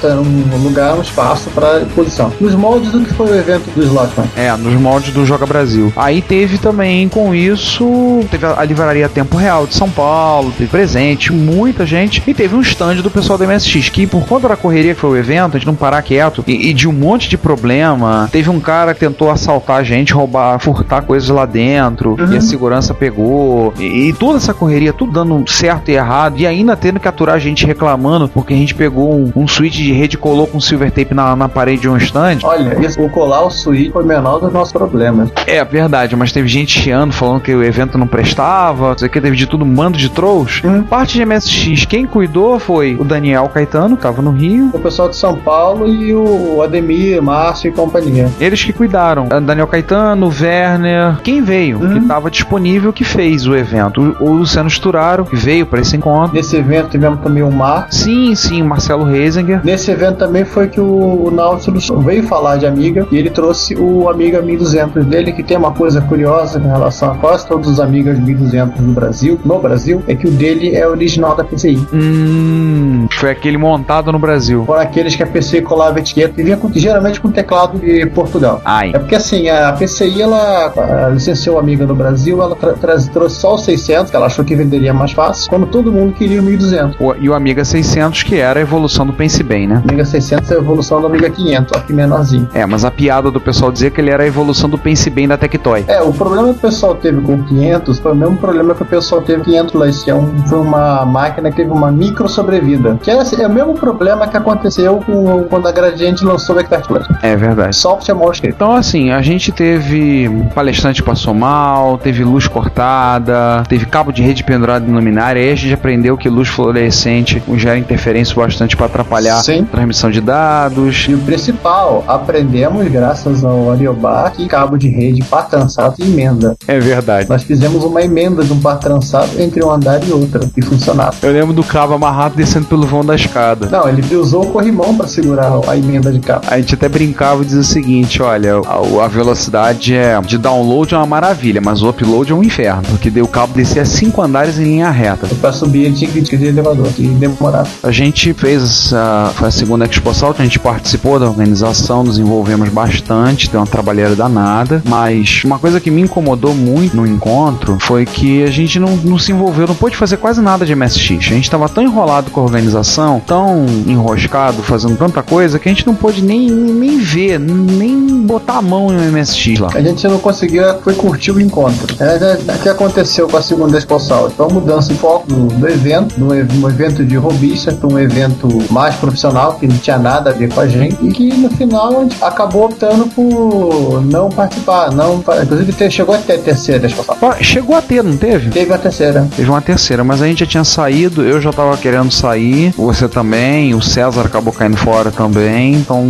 alugaram espaço para exposição. Nos moldes do que foi o evento do Slotman. É, nos moldes do Joga Brasil. Aí teve também, com isso, teve a, a livraria Tempo Real de São Paulo, teve presente, muita gente, e teve um stand do pessoal do MSX, que por conta da correria que foi o evento, a gente não parar quieto, e, e de um monte de problema, teve um cara que tentou assaltar a gente, roubar, furtar coisas lá dentro, uhum. e a segurança pegou, e, e, toda essa correria, tudo dando certo e errado, e ainda tendo que aturar a gente reclamando, porque a gente pegou um, um switch de rede e colou com silver tape na, na parede de um stand. Olha, isso, o colar o switch foi menor dos nossos problemas. É verdade, mas teve gente chiando, falando que o evento não prestava, não sei o que, teve de tudo, um mando de trolls. Hum. Parte de MSX, quem cuidou foi o Daniel Caetano, que tava no Rio. O pessoal de São Paulo e o Ademir, Márcio e companhia. Eles que cuidaram. Daniel Caetano, Werner, quem veio, hum. que tava disponível, que fez o evento. O, Luciano Sturaro, veio para esse encontro. Nesse evento tivemos também o Mar. Sim, sim, Marcelo Reisinger. Nesse evento também foi que o, o Nautilus veio falar de Amiga e ele trouxe o Amiga 1200 dele, que tem uma coisa curiosa em relação a quase todos os Amigas 1200 do Brasil, no Brasil, é que o dele é original da PCI. Hum, foi aquele montado no Brasil. Foram aqueles que a PCI colava etiqueta e vinha com, geralmente com teclado de Portugal. Ai. É porque assim, a PCI ela, ela licenciou a Amiga no Brasil, ela tra trouxe só o 600, que ela achou que venderia mais fácil, quando todo mundo queria o 1200. O- e o Amiga 600, que era a evolução do Pense Bem, né? Amiga 600 é a evolução do Amiga 500, só que menorzinho. É, mas a piada do pessoal dizia que ele era a evolução do Pense Bem da Tectoy. É, o problema que o pessoal teve com o 500 foi o mesmo problema que o pessoal teve com o 500 Plus, que é um, foi uma máquina que teve uma micro sobrevida. Que é, é o mesmo problema que aconteceu com, quando a Gradiente lançou o Expert Plus. É verdade. Software mal escrito. Então, assim, a gente teve palestrante passou mal, teve luz cortada, teve cabo de rede pendurado em luminária, aí a gente aprendeu que luz fluorescente gera interferência bastante para atrapalhar Sim. a transmissão de dados. E o principal, aprendemos, graças ao Ariobar, que cabo de rede par trançado e emenda. É verdade. Nós fizemos uma emenda de um par trançado entre um andar e outro, e funcionava. Eu lembro do cabo amarrado descendo pelo vão da escada. Não, ele usou o corrimão para segurar a emenda de cabo. A gente até brincava e dizia o seguinte: olha, a, a velocidade é de download é uma maravilha, mas o upload é um inferno, porque daí o cabo descia cinco andares em linha reta. Para subir, ele tinha que ir de elevador, e demorava. A gente fez essa foi a segunda Expo Salt, a gente participou da organização, nos envolvemos bastante, deu uma trabalheira danada, mas uma coisa que me incomodou muito no encontro foi que a gente não, não se envolveu, não pôde fazer quase nada de MSX. A gente estava tão enrolado com a organização, tão enroscado, fazendo tanta coisa, que a gente não pôde nem, nem ver, nem botar a mão no MSX lá. A gente não conseguia, foi curtir o encontro. É, é, é o que aconteceu com a segunda Expo Salt? Foi uma mudança de foco do, do evento, de um, ev- evento de robista para um evento mais profissional, que não tinha nada a ver com a gente, e que no final a gente acabou optando por não participar, não, inclusive chegou até a terceira Expo Salt. Ó, Chegou a ter, não teve? Teve a terceira. Teve uma terceira, mas a gente já tinha saído, eu já tava querendo sair, você também, o César acabou caindo fora também, então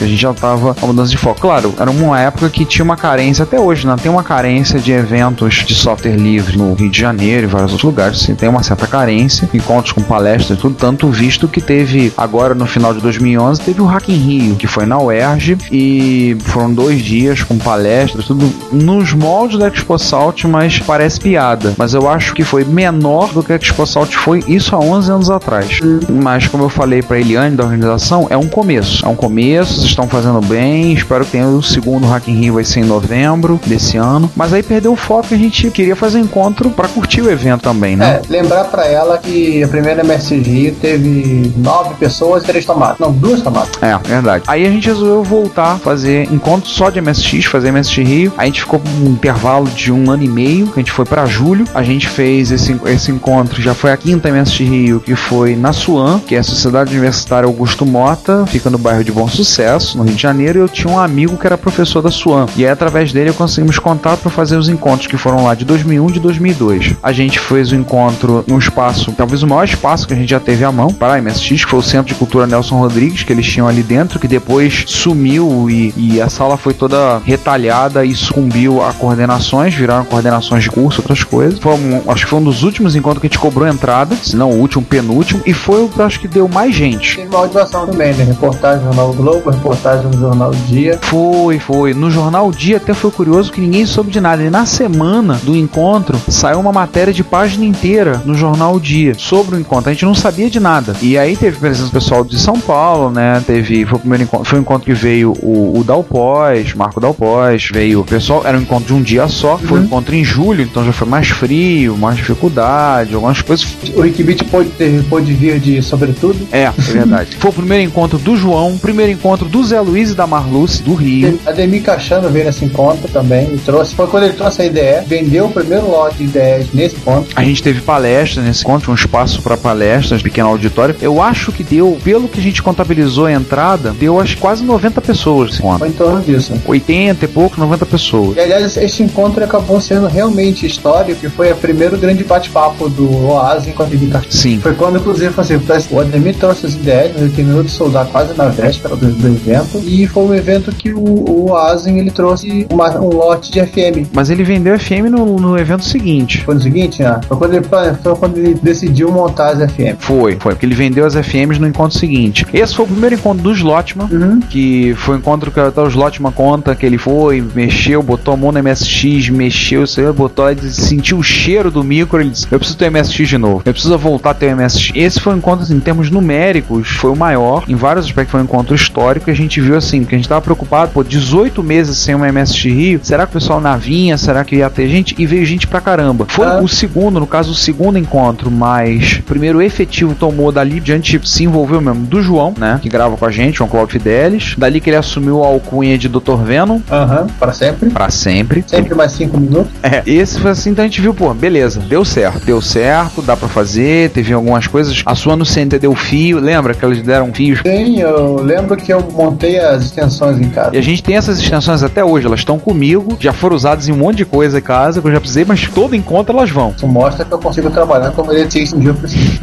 a gente já tava uma mudança de foco. Claro, era uma época que tinha uma carência, até hoje, né? Tem uma carência de eventos de software livre no Rio de Janeiro e vários outros lugares, sim, tem uma certa carência, encontros com palestras e tudo, tanto visto que teve, agora no final de 2011, teve o Hack in Rio, que foi na UERJ, e foram dois dias com palestras, tudo nos moldes da Expo Salt, mas parece piada. Mas eu acho que foi menor do que a Expo Salt foi isso há 11 anos atrás. Mas como eu falei pra Eliane da organização, é um começo. É um começo, vocês estão fazendo bem. Espero que tenha o segundo Hack in Rio vai ser em novembro desse ano. Mas aí perdeu o foco a gente queria fazer encontro pra curtir o evento também, né? É, lembrar pra ela que a primeira MSG Rio teve nove pessoas e três tomadas. Não, duas tomadas. É, verdade. Aí a gente resolveu voltar a fazer encontro só de MSX, fazer MSX Rio. A gente ficou um intervalo de um ano e meio, que a gente foi pra julho. A gente fez esse, esse encontro, já foi a quinta MSX Rio, que foi na SUAM, que é a Sociedade Universitária Augusto Mota, fica no bairro de Bom Sucesso, no Rio de Janeiro. E eu tinha um amigo que era professor da SUAM. E aí, através dele, conseguimos contato para fazer os encontros que foram lá de 2001 e de 2002. A gente fez o encontro num espaço, talvez o maior espaço que a gente já teve à mão para a MSX, que foi o Centro de Cultura Nelson Rodrigues, que eles tinham ali dentro, que depois sumiu e, e a sala foi toda retalhada e sucumbiu a coordenações, viraram coordenações de curso, outras coisas. Foi um- acho que foi um dos últimos encontros que a gente cobrou entrada, se não o último, penúltimo, e foi o que acho que deu mais gente. Teve uma audição também, né? Reportagem no Jornal Globo, reportagem no Jornal Dia. Foi, foi. No jornal Dia até foi curioso que ninguém soube de nada. E na semana do encontro saiu uma matéria de página inteira no jornal O Dia sobre o encontro. A gente não sabia de nada. E aí teve presença do pessoal de São Paulo, né? Teve. Foi o primeiro encontro. Foi um encontro que veio o, o Dalpós, Marco Dalpós, veio o pessoal. Era um encontro de um dia só. Foi um encontro em julho, então já foi mais frio, mais dificuldade, algumas coisas. O Wikibit pôde, ter- pôde vir de sobretudo. É, é verdade. foi o primeiro encontro do João, primeiro encontro do Zé Luiz e da Marluce, do Rio. Ademir Cachano veio nesse encontro também e trouxe. Foi quando ele trouxe a IDE, vendeu o primeiro lote de ideias nesse encontro. A gente teve palestras nesse encontro, um espaço para palestras, pequeno auditório. Eu acho que deu, pelo que a gente contabilizou a entrada, deu acho que quase 90 pessoas esse encontro. Foi em torno disso. 80 e pouco, 90 pessoas. E aliás, esse encontro acabou sendo realmente histórico, que foi o primeiro grande bate-papo do Oasis com a Ademir Cachano. Sim. Foi quando, inclusive, assim, o Ademir trouxe as ideias, ele terminou de soldar quase na véspera do, do evento, e foi um evento que o, o Oasis ele trouxe uma- um lote de FM. Mas ele vendeu FM no, no evento seguinte. Foi no seguinte, né? Foi quando ele, foi quando ele decidiu montar as FM. Foi, foi, porque ele vendeu as FMs no encontro seguinte. Esse foi o primeiro encontro do Slotman, Uhum. que foi o encontro que até o Slotman conta que ele foi, mexeu, botou a mão no MSX, mexeu, lá, botou, ele sentiu o cheiro do micro, ele disse, eu preciso ter MSX de novo, eu preciso voltar a ter MSX. Esse foi um encontro, assim, em termos numéricos, foi o maior, em vários aspectos foi um encontro histórico, e a gente viu assim, que a gente tava preocupado, pô, 18 meses sem uma MSX Rio, será que o pessoal na vinha, será que ia ter gente? E veio gente pra pra caramba. Foi Ah. o segundo, no caso, o segundo encontro, mas o primeiro efetivo tomou dali diante, se envolveu mesmo do João, né? Que grava com a gente, João Cláudio Fidelis. Dali que ele assumiu a alcunha de Dr. Venom Aham, para sempre. pra sempre. Sempre mais cinco minutos. É, esse foi assim, então a gente viu, pô, beleza, deu certo, deu certo, dá pra fazer, teve algumas coisas. A sua no center deu fio, lembra que eles deram fios? Sim, eu lembro que eu montei as extensões em casa. E a gente tem essas extensões até hoje, elas estão comigo, já foram usadas em um monte de coisa em casa que eu já precisei, mas todo encontro elas vão. Isso mostra que eu consigo trabalhar como eletricista um dia eu preciso.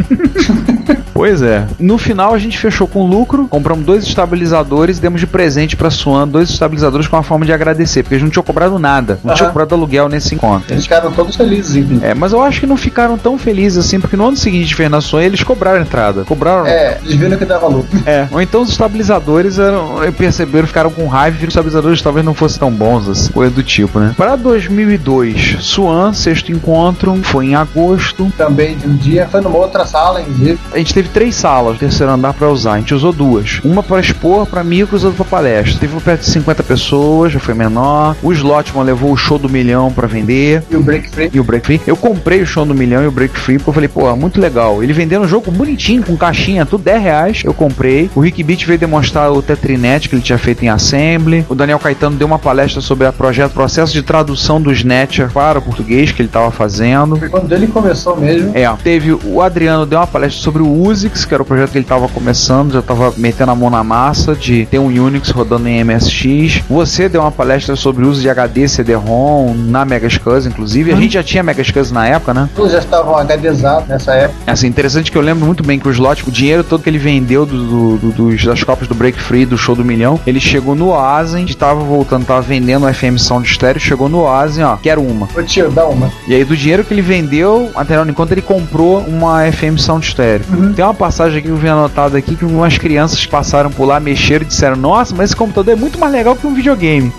Pois é. No final a gente fechou com lucro, compramos dois estabilizadores e demos de presente pra Swan dois estabilizadores com uma forma de agradecer, porque eles não tinham cobrado nada, não tinham Aham. cobrado aluguel nesse encontro. Eles ficaram todos felizes. É, mas eu acho que não ficaram tão felizes assim, porque no ano seguinte de fez na Swan eles cobraram a entrada. Cobraram. É, eles viram que dava lucro. É, ou então os estabilizadores eram, perceberam, ficaram com raiva e viram que os estabilizadores talvez não fossem tão bons, assim, coisa do tipo, né? Para 2002, Swan, sexto encontro, foi em agosto. Também de um dia, foi numa outra sala, inclusive. A gente teve três salas, no terceiro andar para usar. A gente usou duas. Uma para expor, para micros, outra para palestra. Teve perto de 50 pessoas, já foi menor. O Slotman levou o show do milhão para vender. E o Break Free. E o Break Free. Eu comprei o show do milhão e o Break Free porque eu falei, pô, muito legal. Ele vendendo um jogo bonitinho, com caixinha, tudo 10 reais. Eu comprei. O Rick Beat veio demonstrar o Tetrinet que ele tinha feito em Assembly. O Daniel Caetano deu uma palestra sobre o projeto, processo de tradução do Snatcher para o português que ele estava fazendo. Foi quando ele começou mesmo. É, teve o Adriano deu uma palestra sobre o Usix, que era o projeto que ele estava começando, já estava metendo a mão na massa de ter um Unix rodando em MSX. Você deu uma palestra sobre o uso de HD CD-ROM na Megascus, inclusive. A gente já tinha Megascus na época, né? Todos já estavam HDzados nessa época. Assim, interessante que eu lembro muito bem que o slot, o dinheiro todo que ele vendeu do, do- dos, das cópias do Break Free, do show do milhão, ele chegou no Oasen, estava voltando, estava vendendo o FM Sound Stereo, chegou no Oasen, ó, quero uma. Ô tio, dá E aí, do dinheiro que ele vendeu, até no enquanto ele comprou uma FM Sound Stereo. Tem uma passagem aqui que eu vi anotado aqui que umas crianças passaram por lá, mexeram e disseram: Nossa, mas esse computador é muito mais legal que um videogame.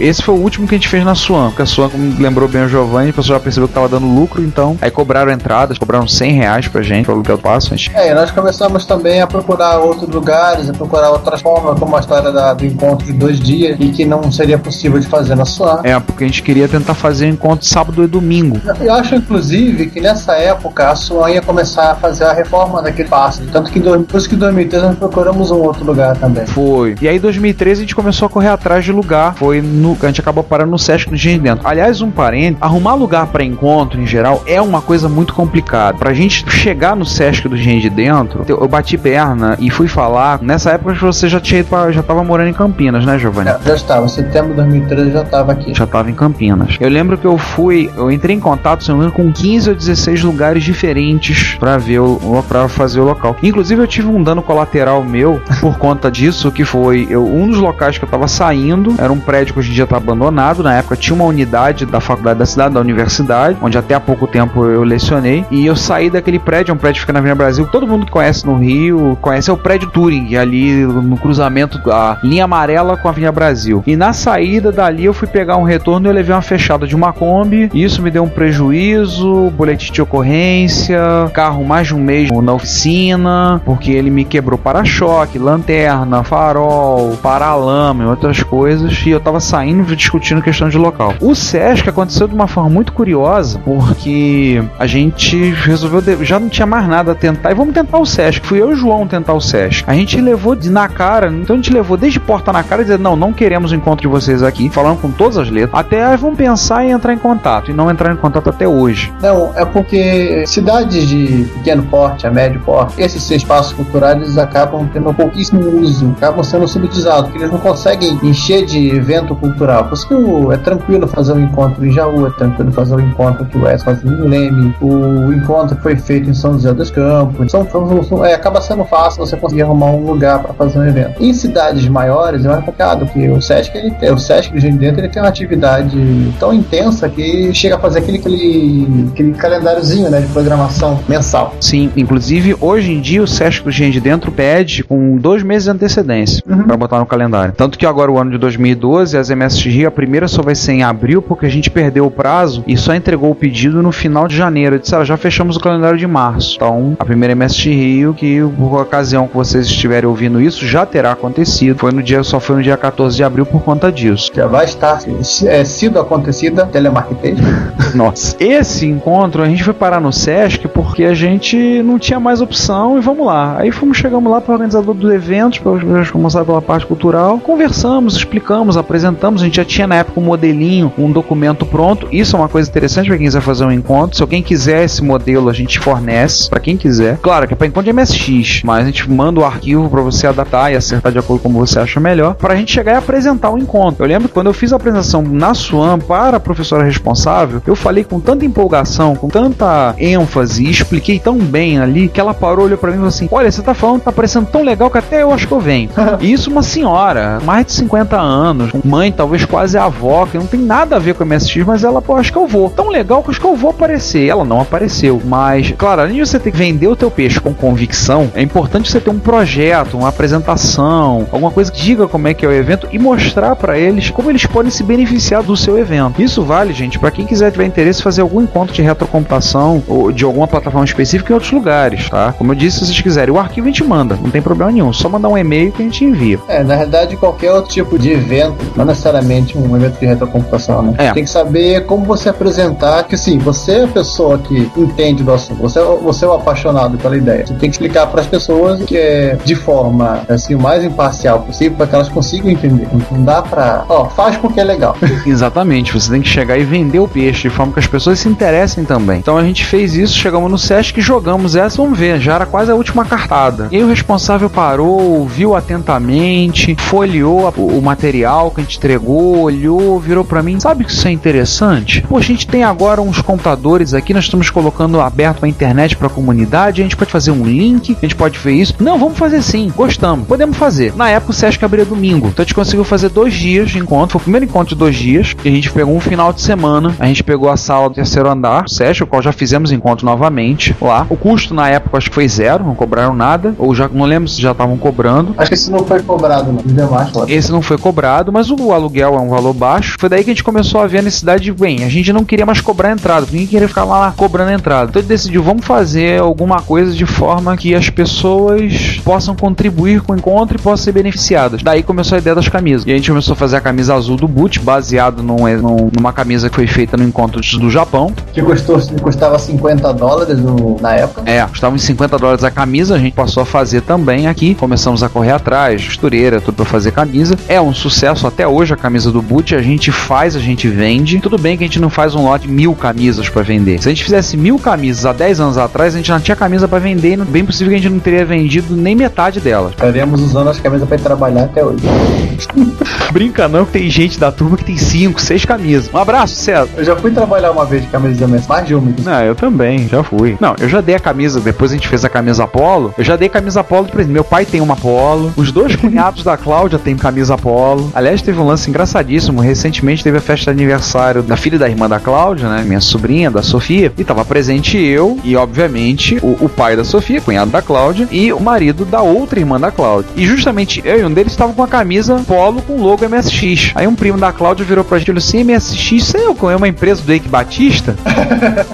Esse foi o último que a gente fez na Swan, porque a Swan, como lembrou bem o Giovanni, o pessoal já percebeu que tava dando lucro, então aí cobraram entradas, cobraram 100 reais pra gente, pro aluguel do passo. Gente É, e nós começamos também a procurar outros lugares, a procurar outras formas, como a história da- do encontro de dois dias, e que não seria possível de fazer na sua. É, porque a gente queria tentar fazer um encontro sábado e domingo. Eu acho, inclusive, que nessa época a Swan ia começar a fazer a reforma daquele passe. Tanto que em dois- depois que em 2003 nós procuramos um outro lugar também. Foi. E aí, em 2013, a gente começou a correr atrás de lugar. Foi no. A gente acabou parando no Sesc no Engenho de Dentro. Aliás, um parente, arrumar lugar pra encontro em geral é uma coisa muito complicada. Pra gente chegar no Sesc do Engenho de Dentro, eu bati perna e fui falar. Nessa época você já tinha ido pra, já tava morando em Campinas, né, Giovanni? É, já estava, em setembro de 2013 eu já estava aqui. Já tava em Campinas. Eu lembro que eu fui, eu entrei em contato, se não me engano, com 15 ou 16 lugares diferentes pra ver o para fazer o local. Inclusive eu tive um dano colateral meu por conta disso, que foi eu, um dos locais que eu tava saindo, era um prédio que hoje em dia tá abandonado, na época tinha uma unidade da faculdade da cidade, da universidade, onde até há pouco tempo eu lecionei, e eu saí daquele prédio, é um prédio que fica na Avenida Brasil, todo mundo que conhece no Rio, conhece é o prédio Turing, ali no cruzamento, a linha amarela com a Avenida Brasil. E na saída dali eu fui pegar um retorno e eu levei uma fechada de uma Kombi. Isso me deu um prejuízo, boletim de ocorrência, carro mais de um mês na oficina, porque ele me quebrou para-choque, lanterna, farol, paralama e outras coisas. E eu tava saindo discutindo questão de local. O Sesc aconteceu de uma forma muito curiosa, porque a gente resolveu, de- já não tinha mais nada a tentar, e vamos tentar o Sesc. Fui eu e o João tentar o Sesc. A gente levou de, na cara, então a gente levou desde porta na cara dizer, não, não queremos o encontro de vocês aqui, falando com todas as letras, até ah, vamos pensar em entrar em contato, e não entrar em contato até hoje. Não, é porque cidades de pequeno porte, a médio porte, esses espaços culturais acabam tendo pouquíssimo uso, acabam sendo subutilizados, porque eles não conseguem encher de evento cultural. Por isso que é tranquilo fazer um encontro em Jaú, é tranquilo fazer um encontro que o Wes faz em Leme, o encontro que foi feito em São José dos Campos. São, são- é, acaba sendo fácil você conseguir arrumar um lugar para fazer um evento. Em cidades maiores é mais complicado, porque o Sesc, ele, tem- o Sesc de dentro ele tem uma atividade tão intensa que chega a fazer aquele, aquele, aquele calendáriozinho né, de programação mensal. Sim, inclusive hoje em dia o Sesc do Gente de Dentro pede com dois meses de antecedência Uhum. pra botar no calendário. Tanto que agora o ano de 2012 as MSX Rio, a primeira só vai ser em abril, porque a gente perdeu o prazo e só entregou o pedido no final de janeiro. Eu disse, ah, já fechamos o calendário de março. Então, a primeira MSX Rio, que por ocasião que vocês estiverem ouvindo isso, já terá acontecido. Foi no dia, só foi no dia 14 de abril por conta disso. Já vai estar é, sido acontecida telemarketing. Nossa. Esse encontro, a gente foi parar no Sesc porque a gente não tinha mais opção e vamos lá. Aí fomos, chegamos lá para o organizador dos eventos, para começar pela parte cultural, conversamos, explicamos, apresentamos. A gente já tinha na época um modelinho, um documento pronto. Isso é uma coisa interessante para quem quiser fazer um encontro. Se alguém quiser esse modelo, a gente fornece para quem quiser. Claro que é para encontro de MSX, mas a gente manda o arquivo para você adaptar e acertar de acordo com você acha melhor, para a gente chegar e apresentar o encontro. Eu lembro que quando eu fiz a apresentação na SWAM para a professora responsável, eu falei com tanta empolgação, com tanta ênfase e expliquei tão bem ali que ela parou, olhou para mim e falou assim: Olha, você tá falando, tá parecendo tão legal que até eu acho que eu venho. e isso uma senhora, mais de 50 anos, mãe, talvez quase avó, que não tem nada a ver com a MSX, mas ela, pô, acho que eu vou. Tão legal que acho que eu vou aparecer. Ela não apareceu. Mas, claro, além de você ter que vender o teu peixe com convicção, é importante você ter um projeto, uma apresentação, alguma coisa que diga como é que é o evento e mostrar para eles como eles podem se beneficiar do seu evento. Isso vale, gente, para quem quiser tiver interesse fazer algum encontro de retrocomputação ou de alguma plataforma específica em outros lugares, tá? Como eu disse, se vocês quiserem, o arquivo a gente manda, não tem problema nenhum, só mandar um e-mail que a gente envia. É, na realidade, qualquer outro tipo de evento, não necessariamente um evento de retrocomputação, né? É. Tem que saber como você apresentar que, sim, você é a pessoa que entende do assunto, você, é você é o apaixonado pela ideia. Você tem que explicar para as pessoas que é de forma, assim, o mais imparcial possível para que elas consigam entender. Não dá pra, ó, faz porque é legal. Exatamente, você tem que chegar e vender o peixe de forma que as pessoas se interessem também. Então a gente fez isso, chegamos no Sesc, jogamos essa, vamos ver, já era quase a última cartada. E aí o responsável parou, viu atentamente, folheou o material que a gente entregou, olhou, virou para mim, sabe que isso é interessante? Pô, a gente tem agora uns computadores aqui, nós estamos colocando aberto a internet para a comunidade, a gente pode fazer um link, a gente pode ver isso. Não, vamos fazer sim, gostamos, podemos fazer. Na época o Sesc abria domingo, então a gente conseguiu fazer dois dias de encontro, foi o primeiro encontro de dois dias, e a gente pegou um final de semana, a gente pegou a sala do terceiro andar, Sesc, o qual já fizemos encontro novamente lá. O custo na época acho que foi zero, não cobraram nada, ou já não lembro se já estavam cobrando. Acho que esse não foi cobrado, não. Demais, esse não foi cobrado, mas o aluguel é um valor baixo. Foi daí que a gente começou a ver a necessidade de, bem, a gente não queria mais cobrar entrada, ninguém queria ficar lá cobrando entrada. Então a gente decidiu, vamos fazer alguma coisa de forma que as pessoas possam contribuir com o encontro e possam ser beneficiadas. Daí começou a ideia das camisas. E a gente começou a fazer a camisa azul do Boot, baseado num, num, numa camisa que foi feita no encontro do Japão. Que custou, custava 50 dólares no, na época. É, custava uns 50 dólares a camisa, a gente passou a fazer também aqui. Começamos a correr atrás, costureira, tudo para fazer camisa. É um sucesso até hoje a camisa do Boot, a gente faz, a gente vende. Tudo bem que a gente não faz um lote de mil camisas para vender. Se a gente fizesse mil camisas há 10 anos atrás, a gente não tinha camisa para vender e bem possível que a gente não teria vendido nem metade delas. Estaríamos usando as camisas para trabalhar até hoje. Brinca não que tem gente da turma que tem 5, 6 camisas. Um abraço, César. Eu já fui trabalhar uma vez de camisa de MS, mais de uma. Não, eu também, já fui. Não, eu já dei a camisa, depois a gente fez a camisa polo, eu já dei camisa polo presente. Meu pai tem uma polo, os dois cunhados da Cláudia têm camisa polo. Aliás, teve um lance engraçadíssimo. Recentemente teve a festa de aniversário da filha da irmã da Cláudia, né? Minha sobrinha, da Sofia. E tava presente eu e, obviamente, o, o pai da Sofia, cunhado da Cláudia, e o marido da outra irmã da Cláudia. E justamente eu e um deles estavam com a camisa polo com logo MSX. Aí um primo da Cláudia virou pra gente e falou assim: MSX, sei eu, é uma empresa do Eike Batista?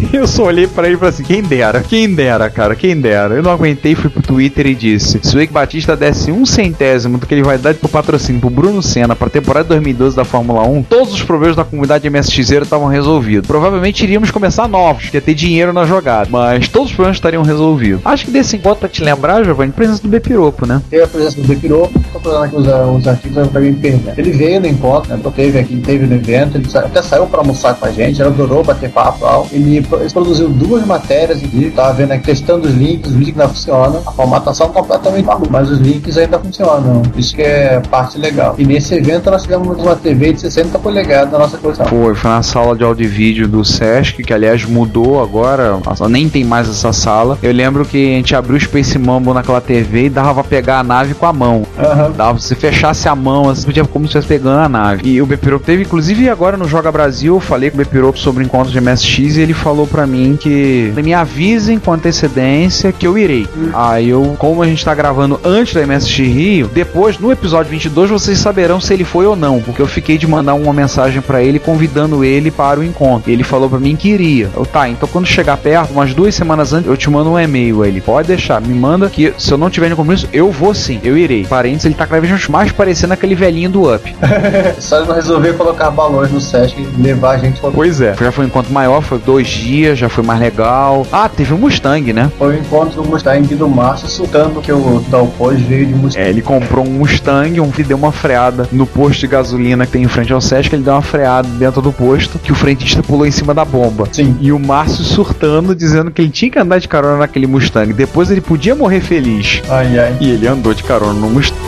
e eu só olhei pra ele e falei assim: quem dera, quem dera, cara, quem dera. Eu não aguentei, fui pro Twitter e disse: se o Eike Batista desse um centésimo do que ele vai dar pro patrocínio pro Bruno Senna pra temporada 2012 da Fórmula 1, todos os problemas da comunidade MSX estavam resolvidos. Provavelmente iríamos começar novos, ia ter dinheiro na jogada, mas todos os problemas estariam resolvidos. Acho que desse encontro, pra te lembrar, Giovanni, presença do Bepiropo, né? Teve a presença do Bepiropo, tô falando aqui os, os artigos, acabei me perdendo. Ele veio no encontro, né? Teve aqui, teve no evento, ele até saiu pra almoçar com a gente, ele adorou bater papo tal. Ele, ele produziu duas matérias aqui, tava vendo a questão dos links, os links ainda funcionam, a formatação completamente maluca, mas os links ainda funcionam. Isso que é parte legal. E nesse evento nós tivemos uma TV de 60 polegadas na nossa coleção. Foi, foi na sala de áudio e vídeo do Sesc, que aliás mudou agora, nem tem mais essa sala. Eu lembro que a gente abriu o Space Mambo naquela TV e dava pra pegar a nave com a mão. Uhum. Dava, se fechasse a mão, assim, podia como se estivesse pegando a nave. E o Bepiropo teve, inclusive agora no Joga Brasil, eu falei com o Bepiropo sobre o encontro de MSX e ele falou pra mim que me avisem com antecedência que eu irei. Uhum. Aí eu, como a gente tá gravando antes da MSX Rio, depois no episódio 22 vocês saberão se ele foi ou não. Não, porque eu fiquei de mandar uma mensagem para ele convidando ele para o encontro. Ele falou para mim que iria. Eu, tá, então quando chegar perto, umas duas semanas antes, eu te mando um e-mail. Ele pode deixar, me manda que se eu não tiver no compromisso, eu vou sim, eu irei. Parentes, ele tá cada vez mais parecendo aquele velhinho do Up. Só ele não resolver colocar balões no Sesc e levar a gente pra... Pois é, já foi um encontro maior, foi dois dias, já foi mais legal. Ah, teve um Mustang, né? Foi o encontro do Mustang do Márcio soltando que o Dalpós veio de Mustang. É, ele comprou um Mustang um, e deu uma freada no posto de gasolina que tem em frente ao Sesc. Ele deu uma freada dentro do posto que o frentista pulou em cima da bomba. Sim. E o Márcio surtando, dizendo que ele tinha que andar de carona naquele Mustang. Depois ele podia morrer feliz. Ai, ai. E ele andou de carona no Mustang.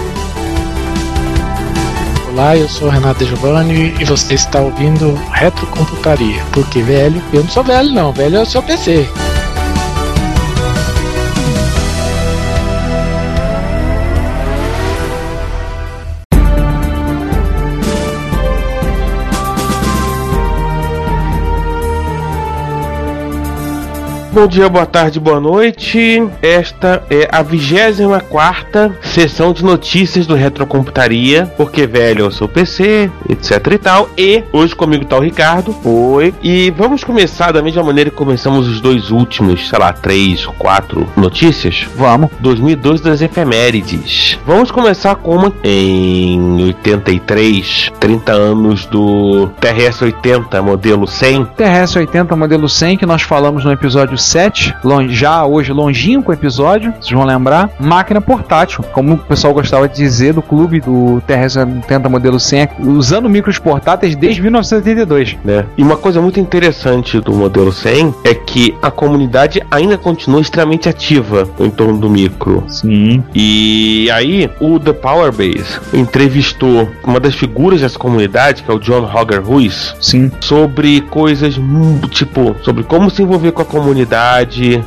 Olá, eu sou Renato Giovanni e você está ouvindo Retrocomputaria. Porque velho, eu não sou velho não, velho é o seu PC. Bom dia, boa tarde, boa noite. Esta é a 24 sessão de notícias do Retrocomputaria, porque velho o seu PC, etc e tal. E hoje comigo tá o Ricardo. Oi. E vamos começar da mesma maneira que começamos os dois últimos, sei lá, três, quatro notícias. Vamos. 2012 das efemérides. Vamos começar com uma em 83, 30 anos do TRS-80 modelo 100. TRS-80 modelo 100 que nós falamos no episódio 7, lon- já hoje longínquo episódio, vocês vão lembrar. Máquina portátil, como o pessoal gostava de dizer do clube do TRS-80 modelo 100, usando micros portáteis desde 1982. né? E uma coisa muito interessante do modelo 100 é que a comunidade ainda continua extremamente ativa em torno do micro. Sim. E aí, o The Power Base entrevistou uma das figuras dessa comunidade, que é o John Hogger Ruiz, Sim. sobre coisas tipo sobre como se envolver com a comunidade,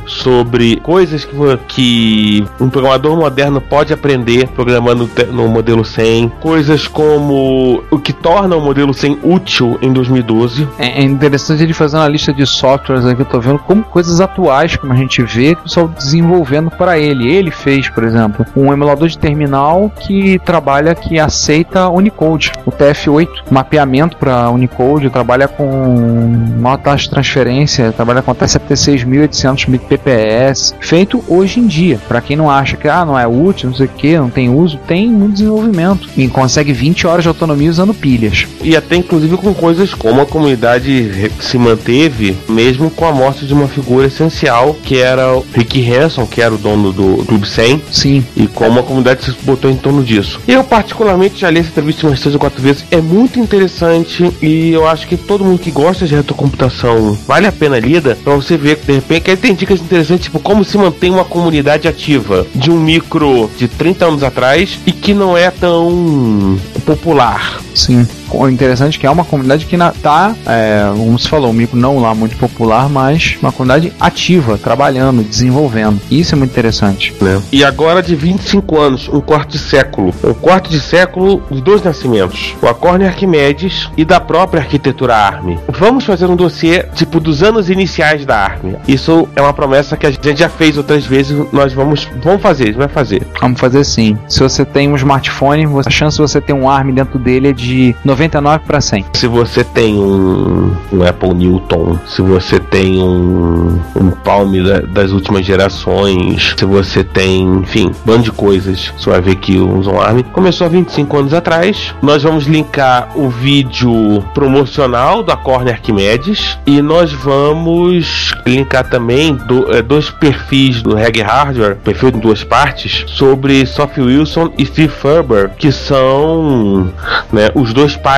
sobre coisas que, que um programador moderno pode aprender programando no modelo 100, coisas como o que torna o modelo 100 útil em 2012. É é interessante ele fazer uma lista de softwares aqui, eu tô vendo como coisas atuais, como a gente vê, o pessoal desenvolvendo para ele. Ele fez, por exemplo, um emulador de terminal que trabalha, que aceita Unicode, o TF8, mapeamento para Unicode, trabalha com maior taxa de transferência, trabalha com até 76.800 PPS, feito hoje em dia. Para quem não acha que ah, não é útil, não sei o que, não tem uso, tem no desenvolvimento e consegue 20 horas de autonomia usando pilhas. E até inclusive com coisas como a comunidade se manteve, mesmo com a morte de uma figura essencial, que era o Rick Hanson, que era o dono do Clube 100, Sim, e como a comunidade se botou em torno disso. Eu, particularmente, já li essa entrevista umas três ou quatro vezes, é muito interessante e eu acho que todo mundo que gosta de retrocomputação vale a pena lida pra você ver que de repente que tem dicas interessantes, tipo como se mantém uma comunidade ativa de um micro de 30 anos atrás e que não é tão popular. Sim. O interessante é que é uma comunidade que na- tá, é, como se falou, um micro não lá muito popular, mas uma comunidade ativa, trabalhando, desenvolvendo. Isso é muito interessante. né? E agora de 25 anos, um quarto de século. Um quarto de século de dois nascimentos. O Acorne Arquimedes e da própria arquitetura ARM. Vamos fazer um dossiê tipo dos anos iniciais da ARM. Isso é uma promessa que a gente já fez outras vezes. Nós vamos, vamos fazer, vai fazer. Vamos fazer sim. Se você tem um smartphone, a chance de você ter um ARM dentro dele é de 99 para 100. Se você tem um, um Apple Newton, se você tem um, um Palm da- das últimas gerações, se você tem, enfim, um bando de coisas, você vai ver que Zoom Arm começou há 25 anos atrás. Nós vamos linkar o vídeo promocional da Corner Arquimedes e nós vamos linkar também do- eh, dois perfis do Reg Hardware, perfil em duas partes, sobre Sophie Wilson e Steve Ferber, que são né, os dois pais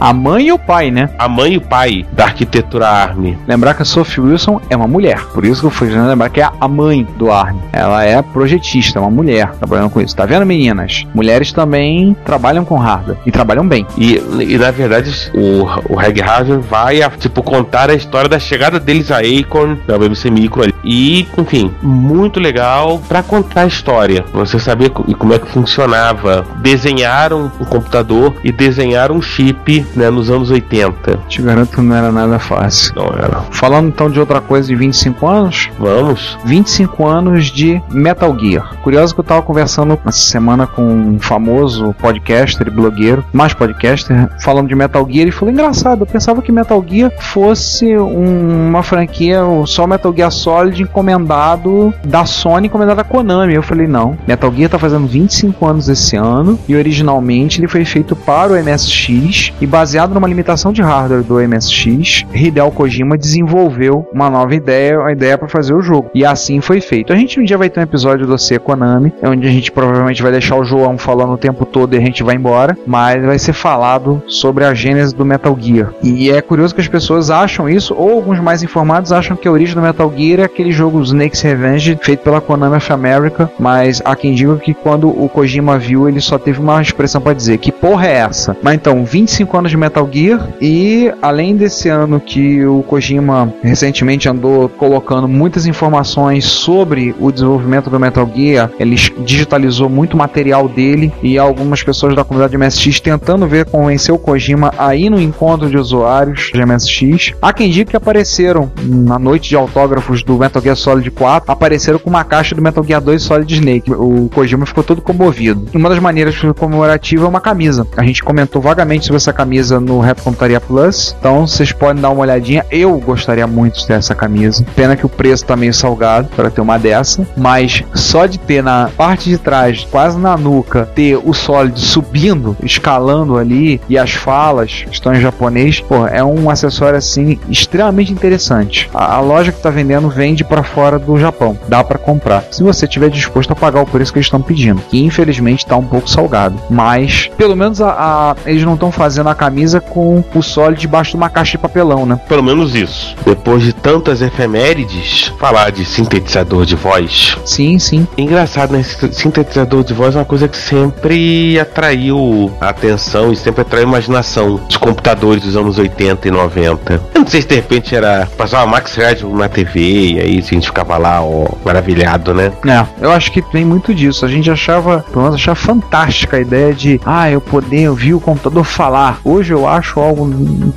A mãe e o pai, né? a mãe e o pai da arquitetura ARM. Lembrar que a Sophie Wilson é uma mulher. Por isso que eu fui lembrar que é a mãe do ARM. Ela é projetista, uma mulher trabalhando com isso. Tá vendo, meninas? Mulheres também trabalham com hardware. E trabalham bem. E, e na verdade, o, o Reg Hardware vai a, tipo, contar a história da chegada deles a Acorn, da BBC Micro ali. E, enfim, muito legal pra contar a história. Você saber co- como é que funcionava. Desenhar um, um computador e desenhar um chip né, nos anos 80. Te garanto que não era nada fácil. Não era. Falando então de outra coisa de 25 anos, Vamos. 25 anos de Metal Gear. Curioso que eu tava conversando essa semana com um famoso podcaster e blogueiro, mais podcaster, falando de Metal Gear e falou: engraçado, eu pensava que Metal Gear fosse um- uma franquia, só Metal Gear Solid encomendado da Sony, encomendado da Konami. Eu falei: não, Metal Gear tá fazendo 25 anos esse ano e originalmente ele foi feito para o MSX e baseado numa limitação de hardware do MSX, Hideo Kojima desenvolveu uma nova ideia, a ideia para fazer o jogo. E assim foi feito. A gente um dia vai ter um episódio do C Konami, onde a gente provavelmente vai deixar o João falando o tempo todo e a gente vai embora, mas vai ser falado sobre a gênese do Metal Gear. E é curioso que as pessoas acham isso, ou alguns mais informados acham que a origem do Metal Gear é aquele jogo Snake's Revenge feito pela Konami of America, mas há quem diga que quando o Kojima viu, ele só teve uma expressão para dizer que porra é essa. Mas então, 25 anos de Metal Gear e além desse ano que o Kojima recentemente andou colocando muitas informações sobre o desenvolvimento do Metal Gear, ele digitalizou muito material dele e algumas pessoas da comunidade MSX tentando ver convencer o Kojima a ir no encontro de usuários de MSX. Há quem diga que apareceram na noite de autógrafos do Metal Gear Solid 4, apareceram com uma caixa do Metal Gear 2 Solid Snake. O Kojima ficou todo comovido. Uma das maneiras comemorativa é uma camisa. A gente comentou vagamente sobre essa camisa no Rap Computaria Plus, então vocês podem dar uma olhadinha. Eu gostaria muito de ter essa camisa. Pena que o preço tá meio salgado para ter uma dessa, mas só de ter na parte de trás, quase na nuca, ter o Solid subindo, escalando ali e as falas estão em japonês, pô, é um acessório assim extremamente interessante. A, a loja que tá vendendo vende para fora do Japão, dá para comprar. Se você tiver disposto a pagar o preço que eles estão pedindo, que infelizmente tá um pouco salgado, mas pelo menos a, a- eles não estão fazendo a camisa com o Solid debaixo de uma caixa de papelão, né? Pelo menos isso. Depois de tantas efemérides, falar de sintetizador de voz. Sim, sim. Engraçado, né? Sintetizador de voz é uma coisa que sempre atraiu a atenção e sempre atraiu a imaginação dos computadores dos anos 80 e 90. Eu não sei se de repente era passar uma Max Rádio na TV e aí a gente ficava lá, ó, maravilhado, né? É, eu acho que tem muito disso. A gente achava, pelo menos achava fantástica a ideia de, ah, eu poder ouvir o computador falar. Hoje eu acho algo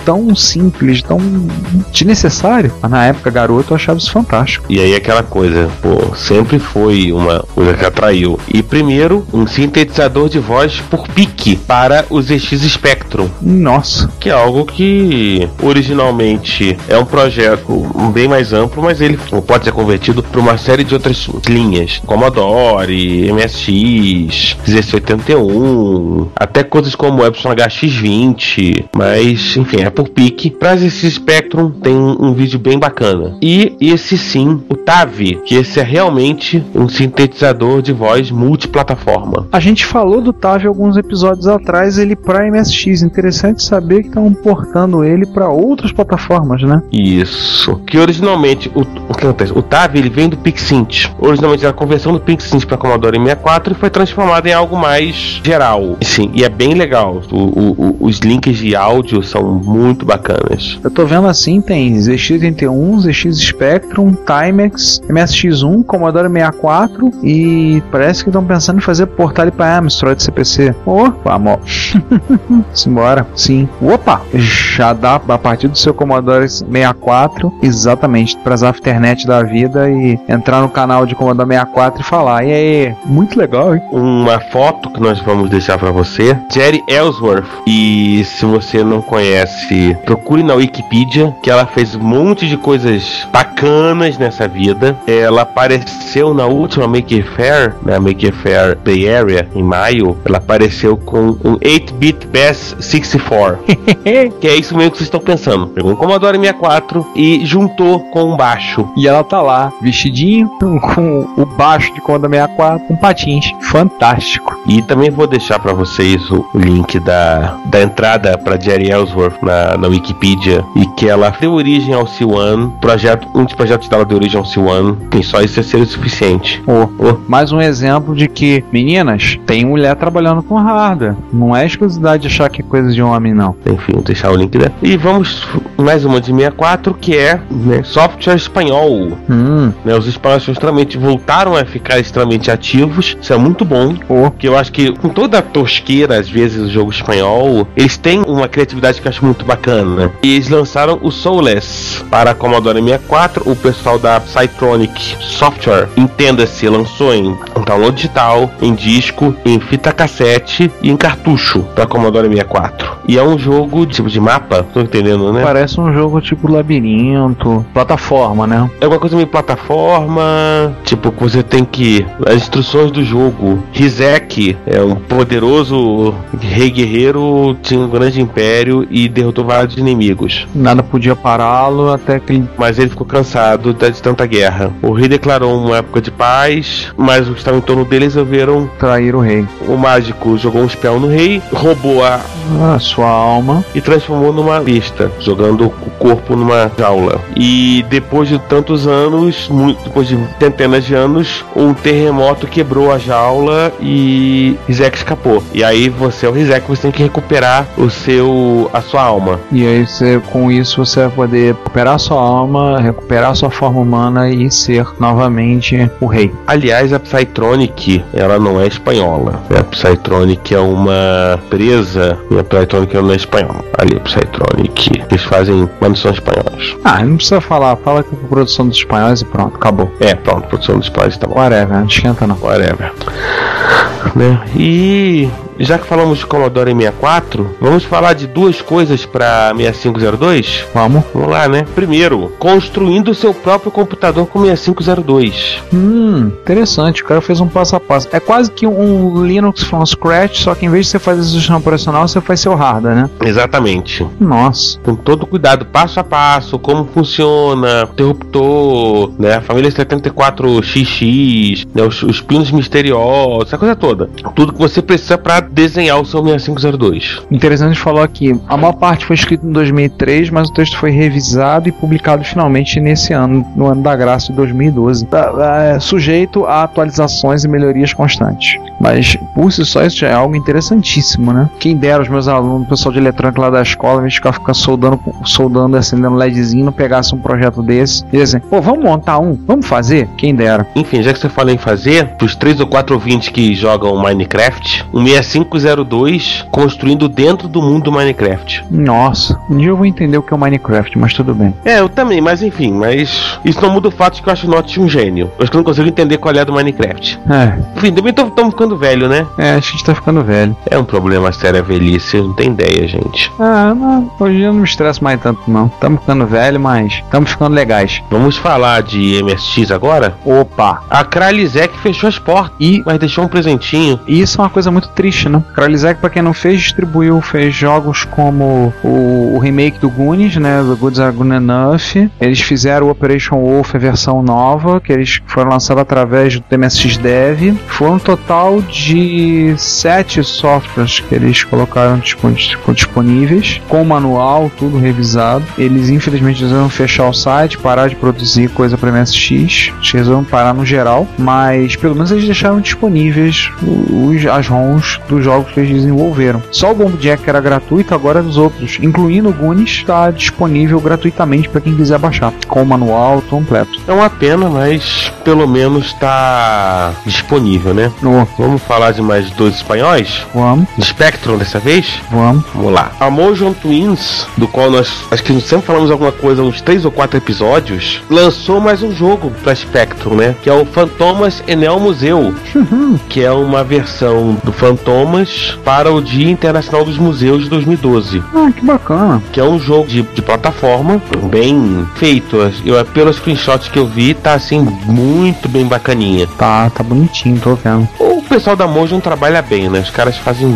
tão simples, tão desnecessário. Mas na época, garoto, eu achava isso fantástico. E aí aquela coisa, pô, sempre foi uma coisa que atraiu. E primeiro, um sintetizador de voz por pique para os ZX Spectrum. Nossa, que é algo que originalmente é um projeto bem mais amplo, mas ele pode ser convertido para uma série de outras linhas, Commodore, MSX, 1681, até coisas como Epson HX20, mas enfim, é por pique. Para esse Spectrum tem um vídeo bem bacana. E esse sim, o TAV, que esse é realmente um sintetizador de voz multiplataforma. a gente falou do TAV alguns episódios atrás, ele para MSX. Interessante saber que estão portando ele para outras plataformas, né? Isso. Que originalmente o, o que acontece? O TAV ele vem do PixInt. Originalmente era a conversão do PixInt para Commodore 64 e foi transformado em algo mais geral. Sim, e é bem legal. O- o- os links de áudio são muito bacanas. Eu tô vendo assim, tem ZX81, ZX Spectrum, Timex, MSX1, Commodore 64 e parece que estão pensando em fazer portal para Amstrad CPC. Opa, vamos. Simbora. Sim. Opa! Já dá a partir do seu Commodore 64, exatamente, para as afternet da vida e entrar no canal de Commodore 64 e falar. E aí, muito legal, hein? Uma foto que nós vamos deixar para você, Jerry Ellsworth. E se você não conhece, procure na Wikipedia que ela fez um monte de coisas bacanas nessa vida. Ela apareceu na última Maker Fair, na Maker Fair Bay Area, em maio. Ela apareceu com um 8-bit Bass 64. que é isso mesmo que vocês estão pensando. Pegou um Commodore 64 e juntou com um baixo. E ela tá lá, vestidinho, com o baixo de Commodore 64, com patins. Fantástico. E também vou deixar para vocês o link da, da entrada para Jerry Ellsworth na, na Wikipedia e que ela deu origem ao C1, projeto, um dos projetos dela deu origem ao C1, tem só isso é ser o suficiente. Ô, ô, mais um exemplo de que, meninas, tem mulher trabalhando com hardware. Não é exclusividade de achar que é coisa de homem, não. Enfim, vou deixar o link dela. E vamos mais uma de 64 que é né, software espanhol. Hum, Né, os espanhóis extremamente voltaram a ficar extremamente ativos. Isso é muito bom. ô, Que eu acho que com toda a tosqueira, às vezes, do jogo espanhol, eles têm uma criatividade que eu acho muito bacana. E eles lançaram o Soulless para a Commodore 64, o pessoal da Psytronic Software, entenda-se, lançou em download digital, em disco, em fita cassete e em cartucho para Commodore 64. E é um jogo tipo de mapa, tô entendendo, né? Parece um jogo tipo labirinto, plataforma, né? É uma coisa meio plataforma, tipo que você tem que as instruções do jogo. Rizek é um poderoso rei guerreiro, tinha um grande império e derrotou vários inimigos. Nada podia pará-lo até que. Mas ele ficou cansado de tanta guerra. O rei declarou uma época de paz, mas os que estavam em torno dele resolveram trair o rei. O mágico jogou um espião no rei, roubou a, a sua alma e transformou numa besta, jogando o corpo numa jaula. E depois de tantos anos, muito, depois de centenas de anos, um terremoto quebrou a jaula e Rizek escapou. E aí você é o Rizek, você tem que recuperar o seu a sua alma. E aí você, com isso você vai poder recuperar a sua alma, recuperar a sua forma humana e ser novamente o rei. Aliás, a Psytronic, ela não é espanhola. A Psytronic é uma empresa, e a Psytronic não é espanhola. Ali, a Psytronic, eles fazem, mas não são espanhóis. Ah, não precisa falar, fala que é produção dos espanhóis e pronto, acabou. É, pronto, produção dos espanhóis tá bom. Whatever, não esquenta não. Whatever. Né? E já que falamos de Commodore 64, vamos falar de duas coisas para 6502? Vamos. Vamos lá, né? Primeiro, construindo seu próprio computador com 6502. Hum, interessante. O cara fez um passo a passo. É quase que um Linux from scratch, só que em vez de você fazer a sistema operacional, você faz seu hardware, né? Exatamente. Nossa. Com todo cuidado, passo a passo, como funciona, interruptor, né? A família 74XX, né? Os, os pinos misteriosos, essa coisa toda. Tudo que você precisa para desenhar o seu 6502. Interessante falar aqui, a maior parte foi escrito em 2003, mas o texto foi revisado e publicado finalmente nesse ano, no ano da graça de 2012. É, sujeito a atualizações e melhorias constantes. Mas por si só isso já é algo interessantíssimo, né? Quem dera os meus alunos, o pessoal de eletrônica lá da escola, vez de ficar, ficar soldando, soldando, acendendo LEDzinho, não pegasse um projeto desse e dizer, pô, vamos montar um, vamos fazer? Quem dera. Enfim, já que você fala em fazer, os três ou quatro ouvintes que jogam Minecraft, o 6502 construindo dentro do mundo do Minecraft. Nossa, um dia eu vou entender o que é o Minecraft, mas tudo bem. É, eu também, mas enfim, mas isso não muda o fato de que eu acho o Notch um gênio. Eu acho que eu não consigo entender qual é do Minecraft. É. Enfim, também estamos ficando velho, né? É, acho que a gente tá ficando velho. É um problema sério a velhice, não tem ideia, gente. Ah, não, hoje eu não me estresso mais tanto, não. Estamos ficando velho, mas estamos ficando legais. Vamos falar de MSX agora? Opa! A Kralizek fechou as portas, e mas deixou um presentinho. E isso é uma coisa muito triste, né? Kralizek, pra quem não fez, distribuiu, fez jogos como o, o remake do Goonies, né? The Goods Are Good Enough. Eles fizeram o Operation Wolf, a versão nova, que eles foram lançados através do MSX Dev. Foram um total de sete softwares que eles colocaram disponíveis, com manual, tudo revisado. Eles infelizmente resolveram fechar o site, parar de produzir coisa para MSX, eles resolveram parar no geral, mas pelo menos eles deixaram disponíveis os, as ROMs dos jogos que eles desenvolveram. Só o Bomb Jack era gratuito, agora os outros, incluindo o Goonies, está disponível gratuitamente para quem quiser baixar, com o manual completo. É uma pena, mas pelo menos está disponível, né? No. Vamos falar de mais dois espanhóis? Vamos. Spectrum dessa vez? Vamos. Vamos lá. A Motion Twins, do qual nós acho que sempre falamos alguma coisa uns três ou quatro episódios, lançou mais um jogo para Spectrum, né? Que é o Fantomas Enel Museu, que é uma versão do Fantomas para o Dia Internacional dos Museus de 2012. Ah, que bacana. Que é um jogo de, de plataforma bem feito. Eu, pelos screenshots que eu vi, tá assim muito bem bacaninha. Tá, tá bonitinho, tô vendo. O pessoal da Mojon trabalha bem, né? Os caras fazem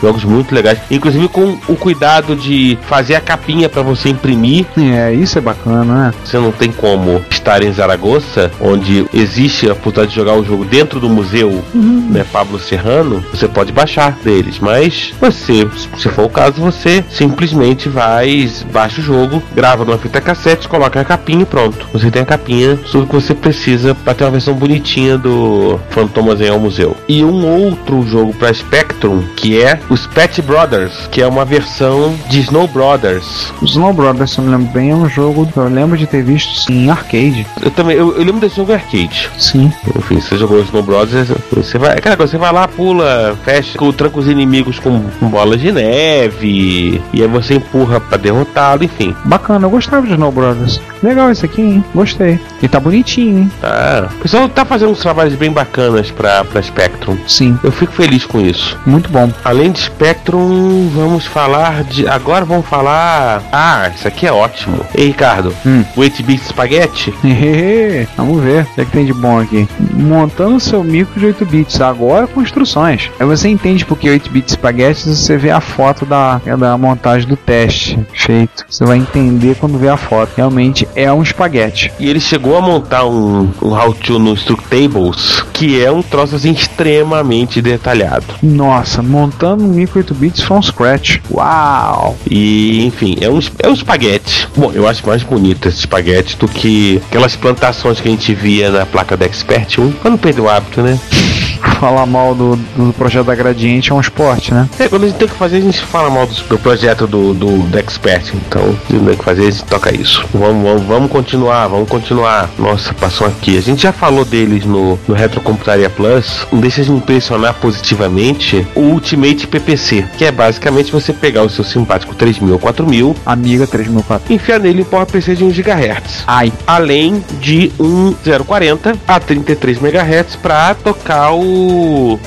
jogos muito legais, inclusive com o cuidado de fazer a capinha para você imprimir. É, isso é bacana, né? Você não tem como estar em Zaragoza, onde existe a possibilidade de jogar o jogo dentro do museu, uhum. né, Pablo Serrano, você pode baixar deles, mas você, se for o caso, você simplesmente vai, baixa o jogo, grava numa fita cassete, coloca a capinha e pronto. Você tem a capinha, tudo que você precisa para ter uma versão bonitinha do Fantomas em ao Museu. e um outro jogo para Spectrum, que é o Spat Brothers, que é uma versão de Snow Brothers. Snow Brothers, se eu me lembro bem, é um jogo que eu lembro de ter visto em arcade. Eu também, eu, eu lembro desse jogo em arcade. Sim. Enfim, você jogou Snow Brothers, você vai, cara, você vai lá, pula, fecha, tranca os inimigos com, com bolas de neve, e aí você empurra para derrotá-lo, enfim. Bacana, eu gostava de Snow Brothers. Legal esse aqui, hein? Gostei. E tá bonitinho, hein? Tá. O pessoal tá fazendo uns trabalhos bem bacanas pra, pra Spectrum. Sim. Eu fico feliz com isso. Muito bom. Além de Spectrum, vamos falar de. Agora vamos falar. Ah, isso aqui é ótimo. Ei, Ricardo. Hum. O 8-bit Spaghetti. vamos ver o que, é que tem de bom aqui. Montando seu micro de 8 bits. Agora com instruções. Você entende porque 8 bits Spaghetti você vê a foto da, da montagem do teste feito. Você vai entender quando vê a foto. Realmente é um espaguete. E ele chegou a montar um, um how-to no Structables, que é um troço assim extremamente detalhado. Nossa, montando um micro 8 bits from scratch. Uau! E enfim, é um, é um espaguete. Bom, eu acho mais bonito esse espaguete do que aquelas plantações que a gente via na placa da Expert 1. Quando perdeu o hábito, né? falar mal do, do projeto da Gradiente é um esporte, né? É, quando a gente tem que fazer, a gente fala mal do, do projeto do, do, do Expert. Então, gente tem que fazer, a gente toca isso. Vamos, vamos, vamos continuar, vamos continuar. Nossa, passou aqui. A gente já falou deles no, no Retrocomputaria Plus. Não deixa de impressionar positivamente o Ultimate PPC, que é basicamente você pegar o seu simpático 3000 ou 4000, Amiga 3004, enfiar nele um PowerPC de 1 GHz. Ai. Além de um 040 a 33 MHz para tocar o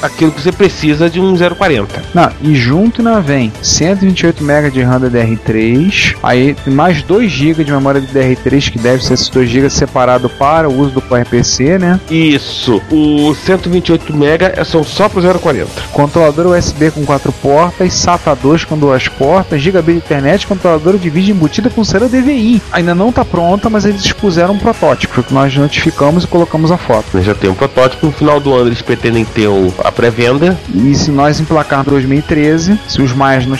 aquilo que você precisa de um 040. Não, e junto ainda vem 128 MB de RAM DDR3, aí mais 2 GB de memória DDR3, que deve ser esses 2 GB separado para o uso do PowerPC, né? Isso. O 128 MB são só pro 040. Controlador USB com 4 portas, SATA 2 com duas portas, gigabit de internet, controlador de vídeo embutida com cera DVI. Ainda não está pronta, mas eles expuseram um protótipo, o que nós notificamos e colocamos a foto. Já tem um protótipo. No final do ano eles pretendem ter o, a pré-venda. E se nós emplacar 2013, se os mais não,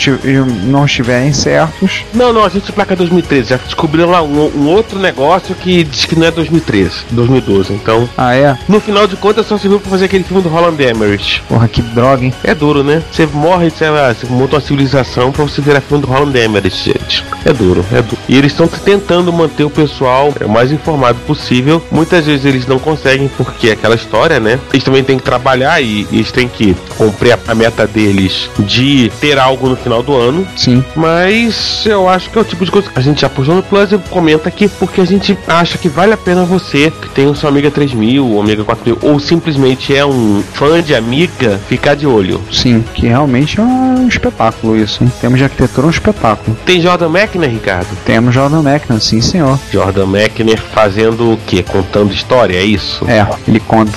não estiverem certos, Não, não, a gente placa 2013. Já descobriram lá um, um outro negócio que diz que não é 2013, 2012. Então, ah é? no final de contas, só serviu pra fazer aquele filme do Roland Emmerich. Porra, que droga, hein? É duro, né? Você morre, sei lá, você monta uma civilização pra você virar filme do Roland Emmerich, gente. É duro, é duro. E eles estão tentando manter o pessoal o mais informado possível. Muitas vezes eles não conseguem porque é aquela história, né? Eles também têm que trabalhar e, e eles têm que cumprir a, meta deles de ter algo no final do ano. Sim. Mas eu acho que é o tipo de coisa que a gente já puxou no Plus e comenta aqui porque a gente acha que vale a pena você que tem o seu Amiga 3000 ou Amiga 4000 ou simplesmente é um fã de Amiga ficar de olho. Sim, que realmente é um espetáculo isso, hein? Temos de arquitetura um espetáculo. Tem Jordan Mechner, Ricardo? Temos Jordan Mechner, sim senhor. Jordan Mechner fazendo o quê? Contando história, é isso? É, ele conta,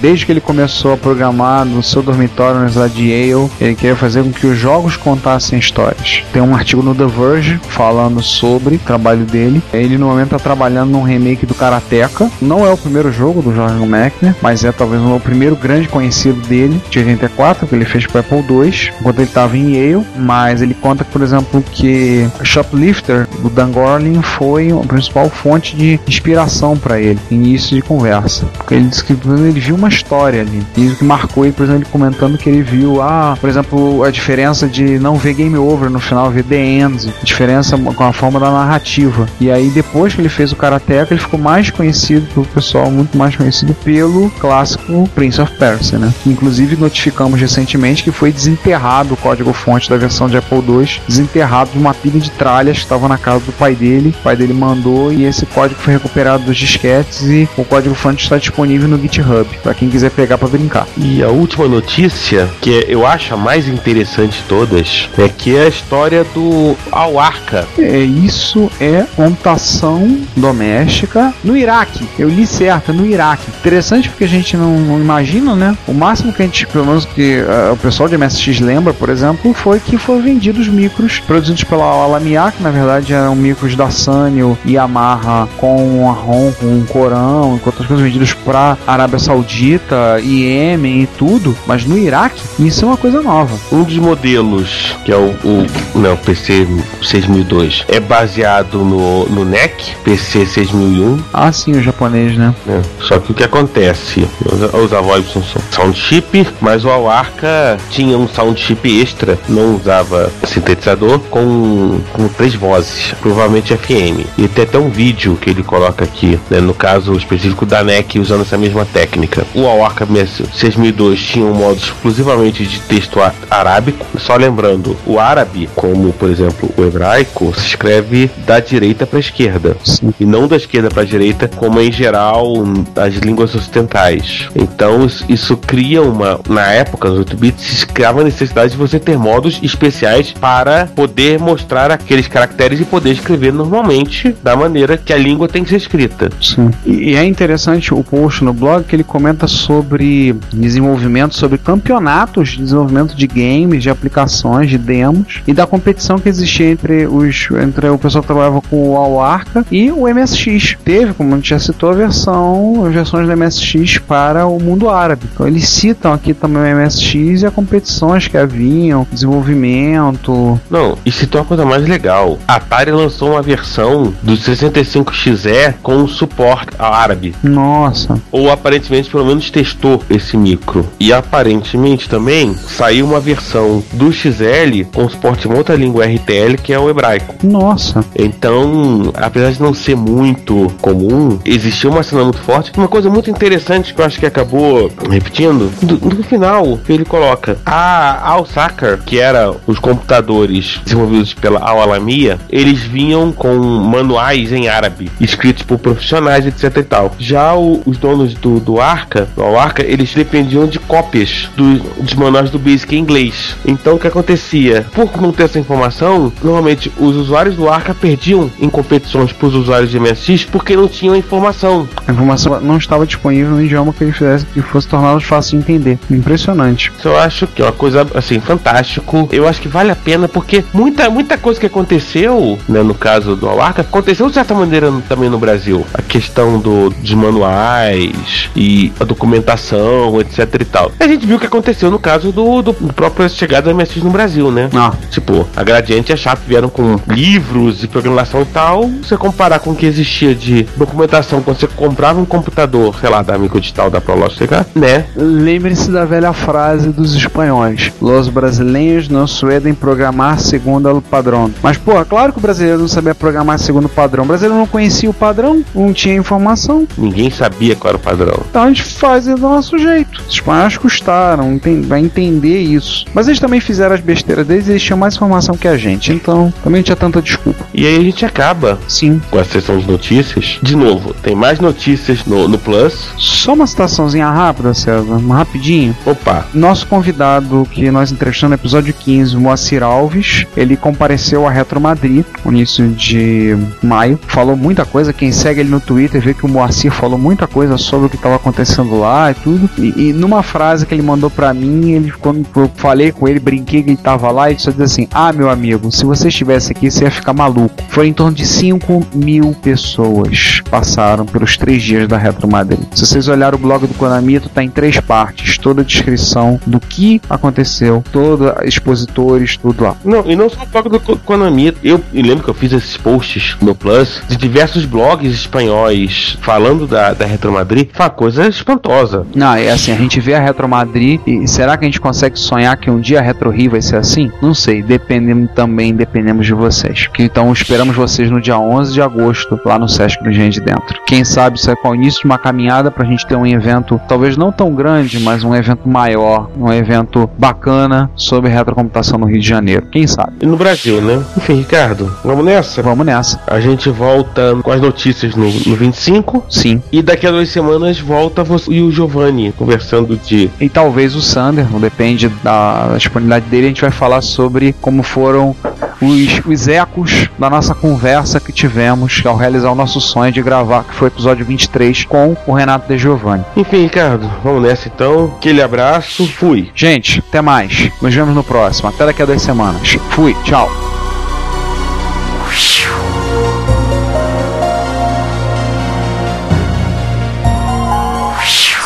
desde que ele começou a programar no seu dormitório na Universidade de Yale, ele queria fazer com que os jogos contassem histórias. Tem um artigo no The Verge falando sobre o trabalho dele. Ele no momento está trabalhando num remake do Karateka. Não é o primeiro jogo do Jordan Mechner, mas é talvez o primeiro grande conhecido dele, de 84, que ele fez para Apple II, enquanto ele estava em Yale. Mas ele conta, por exemplo, que Shoplifter do Dan Gorlin foi a principal fonte de inspiração para ele, início de conversa. Porque ele disse que ele viu uma história ali. E o que marcou ele, por exemplo, ele comentando que ele viu, ah, por exemplo, a diferença de não ver game over no final, ver the end, diferença com a forma da narrativa. E aí depois que ele fez o Karateka, ele ficou mais conhecido pelo pessoal, muito mais conhecido pelo clássico Prince of Persia, né? Inclusive notificamos recentemente que foi desenterrado o código-fonte da versão de Apple II, desenterrado de uma pilha de tralhas que estava na casa do pai dele. O pai dele mandou e esse código foi recuperado dos disquetes e o código-fonte está disponível no GitHub para quem quiser pegar para brincar. E a última notícia, que eu acho a mais interessante de todas, é que é a história do Al-Arca. É, isso é computação doméstica no Iraque. Eu li certo, é no Iraque. Interessante porque a gente não, não imagina, né? O máximo que a gente, pelo menos que eh, o pessoal de MSX lembra, por exemplo, foi que foram vendidos micros produzidos pela Alamiya, que na verdade eram micros da Sanyo e Yamaha com a ROM, com um Corão, com outras coisas vendidos para Arábia Saudita, IEM Iêmen e tudo, mas no Iraque, isso é uma coisa nova. Um dos modelos, que é o, o, não, PC 6002, é baseado no, no NEC, PC 6001. Ah, sim, o japonês, né? né? Só que o que acontece? Eu usava o Epson Sound Chip, mas o Awarka tinha um sound chip extra, não usava sintetizador, com, com três vozes, provavelmente FM. E tem até um vídeo que ele coloca aqui, né, no caso específico da NEC, usando essa mesma técnica. O Awarka 6002 tinha um modo exclusivamente de texto arábico, só lembrando, o árabe, como por exemplo o hebraico, se escreve da direita para a esquerda, Sim. e não da esquerda para a direita, como em geral as línguas ocidentais. Então isso cria uma, na época, nos 8 bits, se criava a necessidade de você ter modos especiais para poder mostrar aqueles caracteres e poder escrever normalmente da maneira que a língua tem que ser escrita. Sim. E é interessante o post no blog que ele comenta sobre desenvolvimento, sobre campeonatos de desenvolvimento de games, de aplicações, de demos e da competição que existia entre os entre o pessoal que trabalhava com o Alarca e o MSX. Teve, como a gente já citou, a versão, as versões do MSX para o mundo árabe. Então eles citam aqui também o MSX e as competições que haviam, desenvolvimento. Não, e citou a coisa mais legal. A Atari lançou uma versão do 65XE com suporte árabe. Nossa. Ou aparentemente pelo menos testou esse micro. E aparentemente também saiu uma versão do XL com suporte em outra língua RTL que é o hebraico. Nossa. Então, apesar de não ser muito comum, existiu uma cena muito forte. Uma coisa muito interessante que eu acho que acabou repetindo, no, no final ele coloca a Alsacer, que era os computadores desenvolvidos pela Al-Alamia, eles vinham com manuais em árabe, escritos por profissionais, etc e tal. Já o, os donos do, do Arca, do Arca, eles dependiam de cópias do, dos manuais do Basic em inglês. Então o que acontecia? Por não ter essa informação, normalmente os usuários do Arca perdiam em competições para os usuários de MSX porque não tinham a informação. A informação não estava disponível no idioma que ele fizesse que fosse torná-los fácil de entender. Impressionante. Eu acho que é uma coisa assim fantástico. Eu acho que vale a pena porque muita muita coisa que aconteceu, né, no caso do Arca, aconteceu de certa maneira também no Brasil. A questão do, dos manuais e a documentação, etc e tal. A gente viu o que aconteceu no caso do, do, do próprio chegada do MSX no Brasil, né? Ah. Tipo, a Gradiente e a Chape vieram com livros e programação e tal. Você comparar com o que existia de documentação quando você comprava um computador, sei lá, da Amigo Digital, da ProLogic, né? Lembre-se da velha frase dos espanhóis: Los brasileiros não suedem programar segundo o padrão. Mas, pô, é claro que o brasileiro não sabia programar segundo o padrão. O brasileiro não conhecia o padrão, não tinha informação. Ninguém sabia qual era o padrão. Então a gente faz do nosso jeito. Os espanhóis custaram, vai entender isso. Mas eles também fizeram as besteiras deles e eles tinham mais informação que a gente. Então, também tinha tanta desculpa. E aí a gente acaba Sim. com a sessão de notícias. De novo, tem mais notícias no, no Plus. Só uma citaçãozinha rápida, César, rapidinho. Opa. Nosso convidado que nós entrevistamos no episódio 15, o Moacir Alves, ele compareceu a Retro Madrid no início de maio. Falou muita coisa. Quem segue ele no Twitter vê que o Moacir falou muita coisa sobre o que estava acontecendo lá e tudo. E, e, numa frase que ele mandou para mim, ele quando eu falei com ele, brinquei que ele tava lá, ele só disse assim: Ah, meu amigo, se você estivesse aqui, você ia ficar maluco. Foi em torno de 5 mil pessoas passaram pelos três dias da Retro Madrid. Se vocês olharem o blog do Konamito, tá em três partes, toda a descrição do que aconteceu, todos expositores, tudo lá. Não, e não só o blog do Konamito. Eu, eu lembro que eu fiz esses posts no Plus de diversos blogs espanhóis falando da, da Retro Madrid. Foi uma coisa espantosa. Não, é assim, a gente vê a Retro Madrid e será que a gente consegue sonhar que um dia a Retro Rio vai ser assim? Não sei, dependemos também, dependemos de vocês. Então esperamos vocês no dia 11 de agosto, lá no Sesc do de Dentro. Quem sabe isso é o início de uma caminhada pra gente ter um evento, talvez não tão grande, mas um evento maior, um evento bacana sobre retrocomputação no Rio de Janeiro. Quem sabe? E no Brasil, né? Enfim, Ricardo, vamos nessa? Vamos nessa. A gente volta com as notícias no, no 25. Sim. E daqui a duas semanas volta você e o Giovanni conversando de. E talvez o Sander, não depende da disponibilidade dele, a gente vai falar sobre como foram os, os ecos da nossa conversa que tivemos ao realizar o nosso sonho de gravar, que foi o episódio 23, com o Renato De Giovanni. Enfim, Ricardo, vamos nessa então. Aquele abraço, fui. Gente, até mais. Nos vemos no próximo. Até daqui a duas semanas. Fui, tchau.